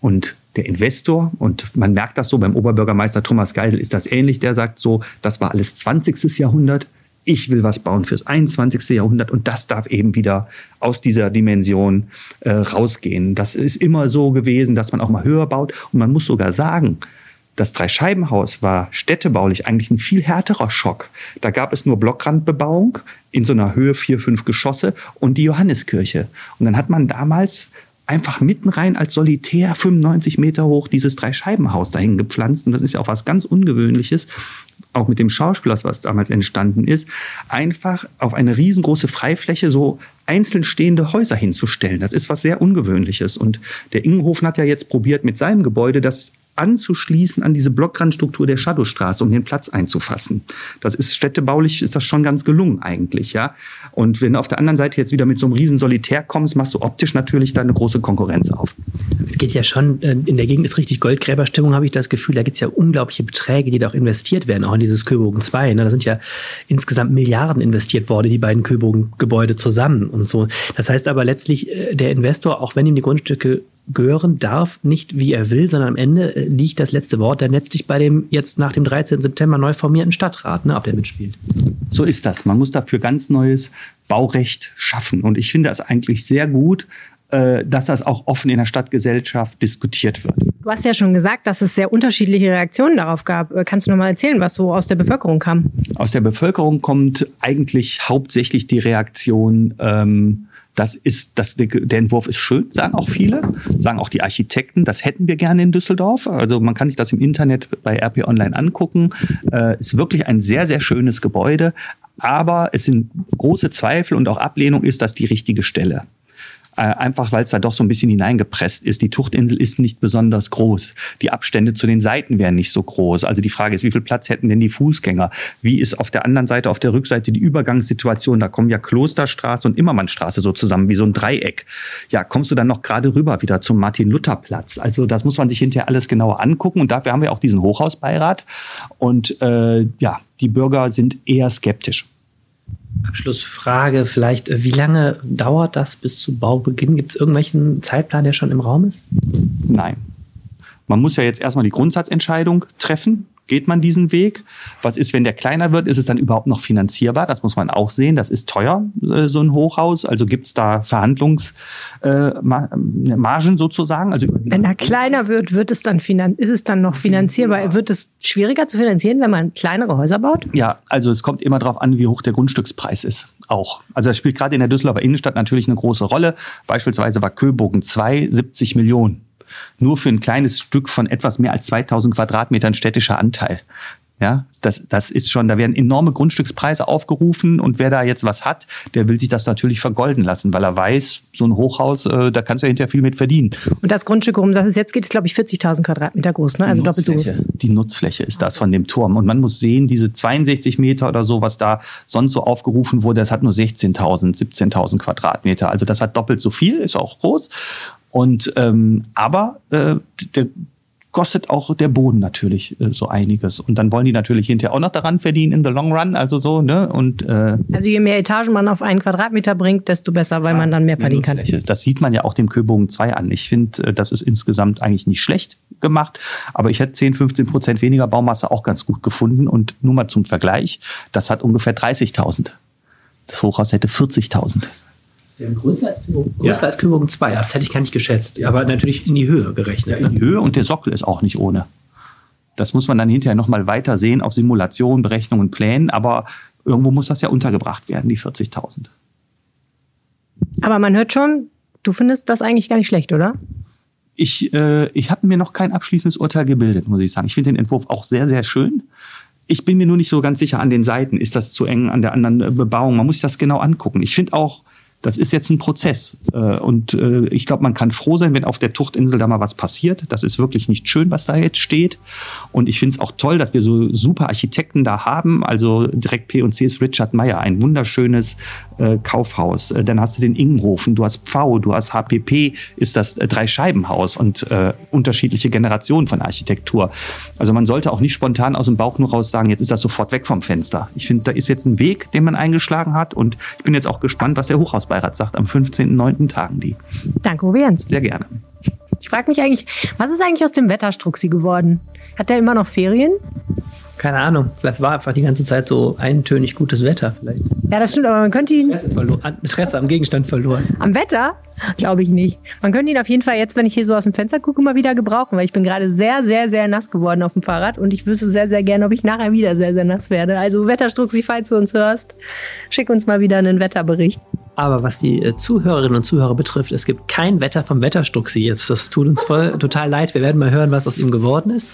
Und der Investor, und man merkt das so beim Oberbürgermeister Thomas Geidel ist das ähnlich, der sagt so, das war alles 20. Jahrhundert, ich will was bauen fürs 21. Jahrhundert und das darf eben wieder aus dieser Dimension äh, rausgehen. Das ist immer so gewesen, dass man auch mal höher baut und man muss sogar sagen, das Dreischeibenhaus war städtebaulich eigentlich ein viel härterer Schock. Da gab es nur Blockrandbebauung in so einer Höhe vier, fünf Geschosse und die Johanneskirche. Und dann hat man damals einfach mitten rein als Solitär 95 Meter hoch dieses Dreischeibenhaus dahin gepflanzt. Und das ist ja auch was ganz Ungewöhnliches auch mit dem Schauspiel, was damals entstanden ist, einfach auf eine riesengroße Freifläche so einzeln stehende Häuser hinzustellen. Das ist was sehr Ungewöhnliches. Und der Ingenhofen hat ja jetzt probiert, mit seinem Gebäude das anzuschließen an diese Blockrandstruktur der Shadowstraße, um den Platz einzufassen. Das ist städtebaulich, ist das schon ganz gelungen eigentlich, ja. Und wenn du auf der anderen Seite jetzt wieder mit so einem riesen Solitär kommst, machst du optisch natürlich da eine große Konkurrenz auf. Es geht ja schon, äh, in der Gegend ist richtig Goldgräberstimmung, habe ich das Gefühl. Da gibt es ja unglaubliche Beträge, die da auch investiert werden, auch in dieses Köbogen 2. Ne? Da sind ja insgesamt Milliarden investiert worden, die beiden Köbogen-Gebäude zusammen und so. Das heißt aber letztlich, äh, der Investor, auch wenn ihm die Grundstücke gehören darf, nicht wie er will, sondern am Ende äh, liegt das letzte Wort dann letztlich bei dem jetzt nach dem 13. September neu formierten Stadtrat, ne, ob der mitspielt. So ist das. Man muss dafür ganz neues Baurecht schaffen. Und ich finde das eigentlich sehr gut, äh, dass das auch offen in der Stadtgesellschaft diskutiert wird. Du hast ja schon gesagt, dass es sehr unterschiedliche Reaktionen darauf gab. Äh, kannst du noch mal erzählen, was so aus der Bevölkerung kam? Aus der Bevölkerung kommt eigentlich hauptsächlich die Reaktion, ähm, das ist, das, der Entwurf ist schön, sagen auch viele, sagen auch die Architekten, das hätten wir gerne in Düsseldorf. Also man kann sich das im Internet bei RP Online angucken. Äh, ist wirklich ein sehr, sehr schönes Gebäude. Aber es sind große Zweifel und auch Ablehnung ist das die richtige Stelle. Äh, einfach weil es da doch so ein bisschen hineingepresst ist. Die Tuchtinsel ist nicht besonders groß. Die Abstände zu den Seiten wären nicht so groß. Also die Frage ist, wie viel Platz hätten denn die Fußgänger? Wie ist auf der anderen Seite, auf der Rückseite die Übergangssituation? Da kommen ja Klosterstraße und Immermannstraße so zusammen, wie so ein Dreieck. Ja, kommst du dann noch gerade rüber wieder zum Martin-Luther-Platz? Also das muss man sich hinterher alles genauer angucken. Und dafür haben wir auch diesen Hochhausbeirat. Und äh, ja, die Bürger sind eher skeptisch. Abschlussfrage vielleicht, äh, wie lange dauert das bis zu Baubeginn? Gibt es irgendwelchen Zeitplan, der schon im Raum ist? Nein. Man muss ja jetzt erstmal die Grundsatzentscheidung treffen. Geht man diesen Weg? Was ist, wenn der kleiner wird? Ist es dann überhaupt noch finanzierbar? Das muss man auch sehen. Das ist teuer, äh, so ein Hochhaus. Also gibt es da Verhandlungsmargen sozusagen? Also wenn er kleiner wird, wird es dann ist es dann noch finanzierbar? Wird es schwieriger zu finanzieren, wenn man kleinere Häuser baut? Ja, also es kommt immer darauf an, wie hoch der Grundstückspreis ist. Auch. Also das spielt gerade in der Düsseldorfer Innenstadt natürlich eine große Rolle. Beispielsweise war Köbogen 2 70 Millionen nur für ein kleines Stück von etwas mehr als 2000 Quadratmetern städtischer Anteil. Ja, das, das ist schon, da werden enorme Grundstückspreise aufgerufen und wer da jetzt was hat, der will sich das natürlich vergolden lassen, weil er weiß, so ein Hochhaus, äh, da kannst du ja hinterher viel mit verdienen. Und das Grundstück, worum das es jetzt geht, ist, glaube ich, 40.000 Quadratmeter groß, ne? also doppelt so groß. Die Nutzfläche ist das von dem Turm. Und man muss sehen, diese 62 Meter oder so, was da sonst so aufgerufen wurde, das hat nur 16.000, 17.000 Quadratmeter. Also das hat doppelt so viel, ist auch groß. Und ähm, aber äh, der kostet auch der Boden natürlich äh, so einiges. Und dann wollen die natürlich hinterher auch noch daran verdienen in the long run, also so, ne? Und äh, also je mehr Etagen man auf einen Quadratmeter bringt, desto besser, weil ja, man dann mehr verdienen kann. Das sieht man ja auch dem Köbogen 2 an. Ich finde, äh, das ist insgesamt eigentlich nicht schlecht gemacht, aber ich hätte 10, 15 Prozent weniger Baumasse auch ganz gut gefunden. Und nur mal zum Vergleich, das hat ungefähr 30.000. Das Hochhaus hätte 40.000. Der größer als größer ja. als Kühlbogen 2. Ja, das hätte ich gar nicht geschätzt. Aber natürlich in die Höhe gerechnet. Ja, in die Höhe und der Sockel ist auch nicht ohne. Das muss man dann hinterher nochmal weiter sehen auf Simulationen, Berechnungen, Plänen. Aber irgendwo muss das ja untergebracht werden, die 40.000. Aber man hört schon, du findest das eigentlich gar nicht schlecht, oder? Ich, äh, ich habe mir noch kein abschließendes Urteil gebildet, muss ich sagen. Ich finde den Entwurf auch sehr, sehr schön. Ich bin mir nur nicht so ganz sicher an den Seiten. Ist das zu eng an der anderen Bebauung? Man muss sich das genau angucken. Ich finde auch, das ist jetzt ein Prozess. Äh, und äh, ich glaube, man kann froh sein, wenn auf der Tuchtinsel da mal was passiert. Das ist wirklich nicht schön, was da jetzt steht. Und ich finde es auch toll, dass wir so super Architekten da haben. Also direkt P&C ist Richard Meyer, ein wunderschönes äh, Kaufhaus. Dann hast du den Ingenhofen, du hast Pfau, du hast HPP, ist das Dreischeibenhaus und unterschiedliche Generationen von Architektur. Also man sollte auch nicht spontan aus dem Bauch nur raus sagen, jetzt ist das sofort weg vom Fenster. Ich finde, da ist jetzt ein Weg, den man eingeschlagen hat. Und ich bin jetzt auch gespannt, was der Hochhausbau Betriebsbeirat sagt, am 15.09. tagen die. Danke, Jens. Sehr gerne. Ich frage mich eigentlich, was ist eigentlich aus dem Wetterstruxi geworden? Hat der immer noch Ferien? Keine Ahnung. Vielleicht war einfach die ganze Zeit so eintönig gutes Wetter. Vielleicht. Ja, das stimmt, aber man könnte ihn. Interesse, Interesse am Gegenstand verloren. Am Wetter? Glaube ich nicht. Man könnte ihn auf jeden Fall jetzt, wenn ich hier so aus dem Fenster gucke, mal wieder gebrauchen, weil ich bin gerade sehr, sehr, sehr nass geworden auf dem Fahrrad und ich wüsste sehr, sehr gerne, ob ich nachher wieder sehr, sehr nass werde. Also Wetterstruxi, falls du uns hörst, schick uns mal wieder einen Wetterbericht. Aber was die äh, Zuhörerinnen und Zuhörer betrifft, es gibt kein Wetter vom Wetterstruxi jetzt. Das tut uns voll total leid. Wir werden mal hören, was aus ihm geworden ist.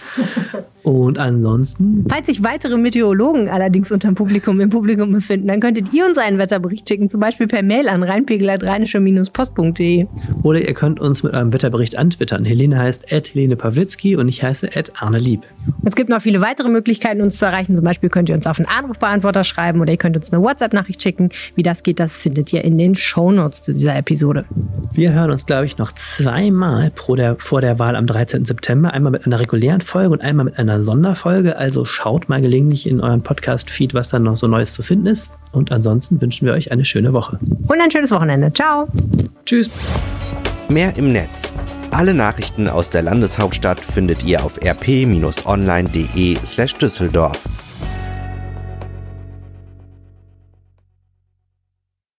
Und ansonsten. Falls sich weitere Meteorologen allerdings unter dem Publikum im Publikum befinden, dann könntet ihr uns einen Wetterbericht schicken, zum Beispiel per Mail an rheinpegel-postde. Oder ihr könnt uns mit eurem Wetterbericht antwittern. Helene heißt Helene Pawlitzki und ich heiße Arne Lieb. Es gibt noch viele weitere Möglichkeiten, uns zu erreichen. Zum Beispiel könnt ihr uns auf einen Anrufbeantworter schreiben oder ihr könnt uns eine WhatsApp-Nachricht schicken. Wie das geht, das findet ihr in den Shownotes zu dieser Episode. Wir hören uns, glaube ich, noch zweimal pro der, vor der Wahl am 13. September. Einmal mit einer regulären Folge und einmal mit einer Sonderfolge. Also schaut mal gelegentlich in euren Podcast-Feed, was dann noch so Neues zu finden ist. Und ansonsten wünschen wir euch eine schöne Woche. Und ein schönes Wochenende. Ciao. Tschüss. Mehr im Netz. Alle Nachrichten aus der Landeshauptstadt findet ihr auf rp-online.de/düsseldorf.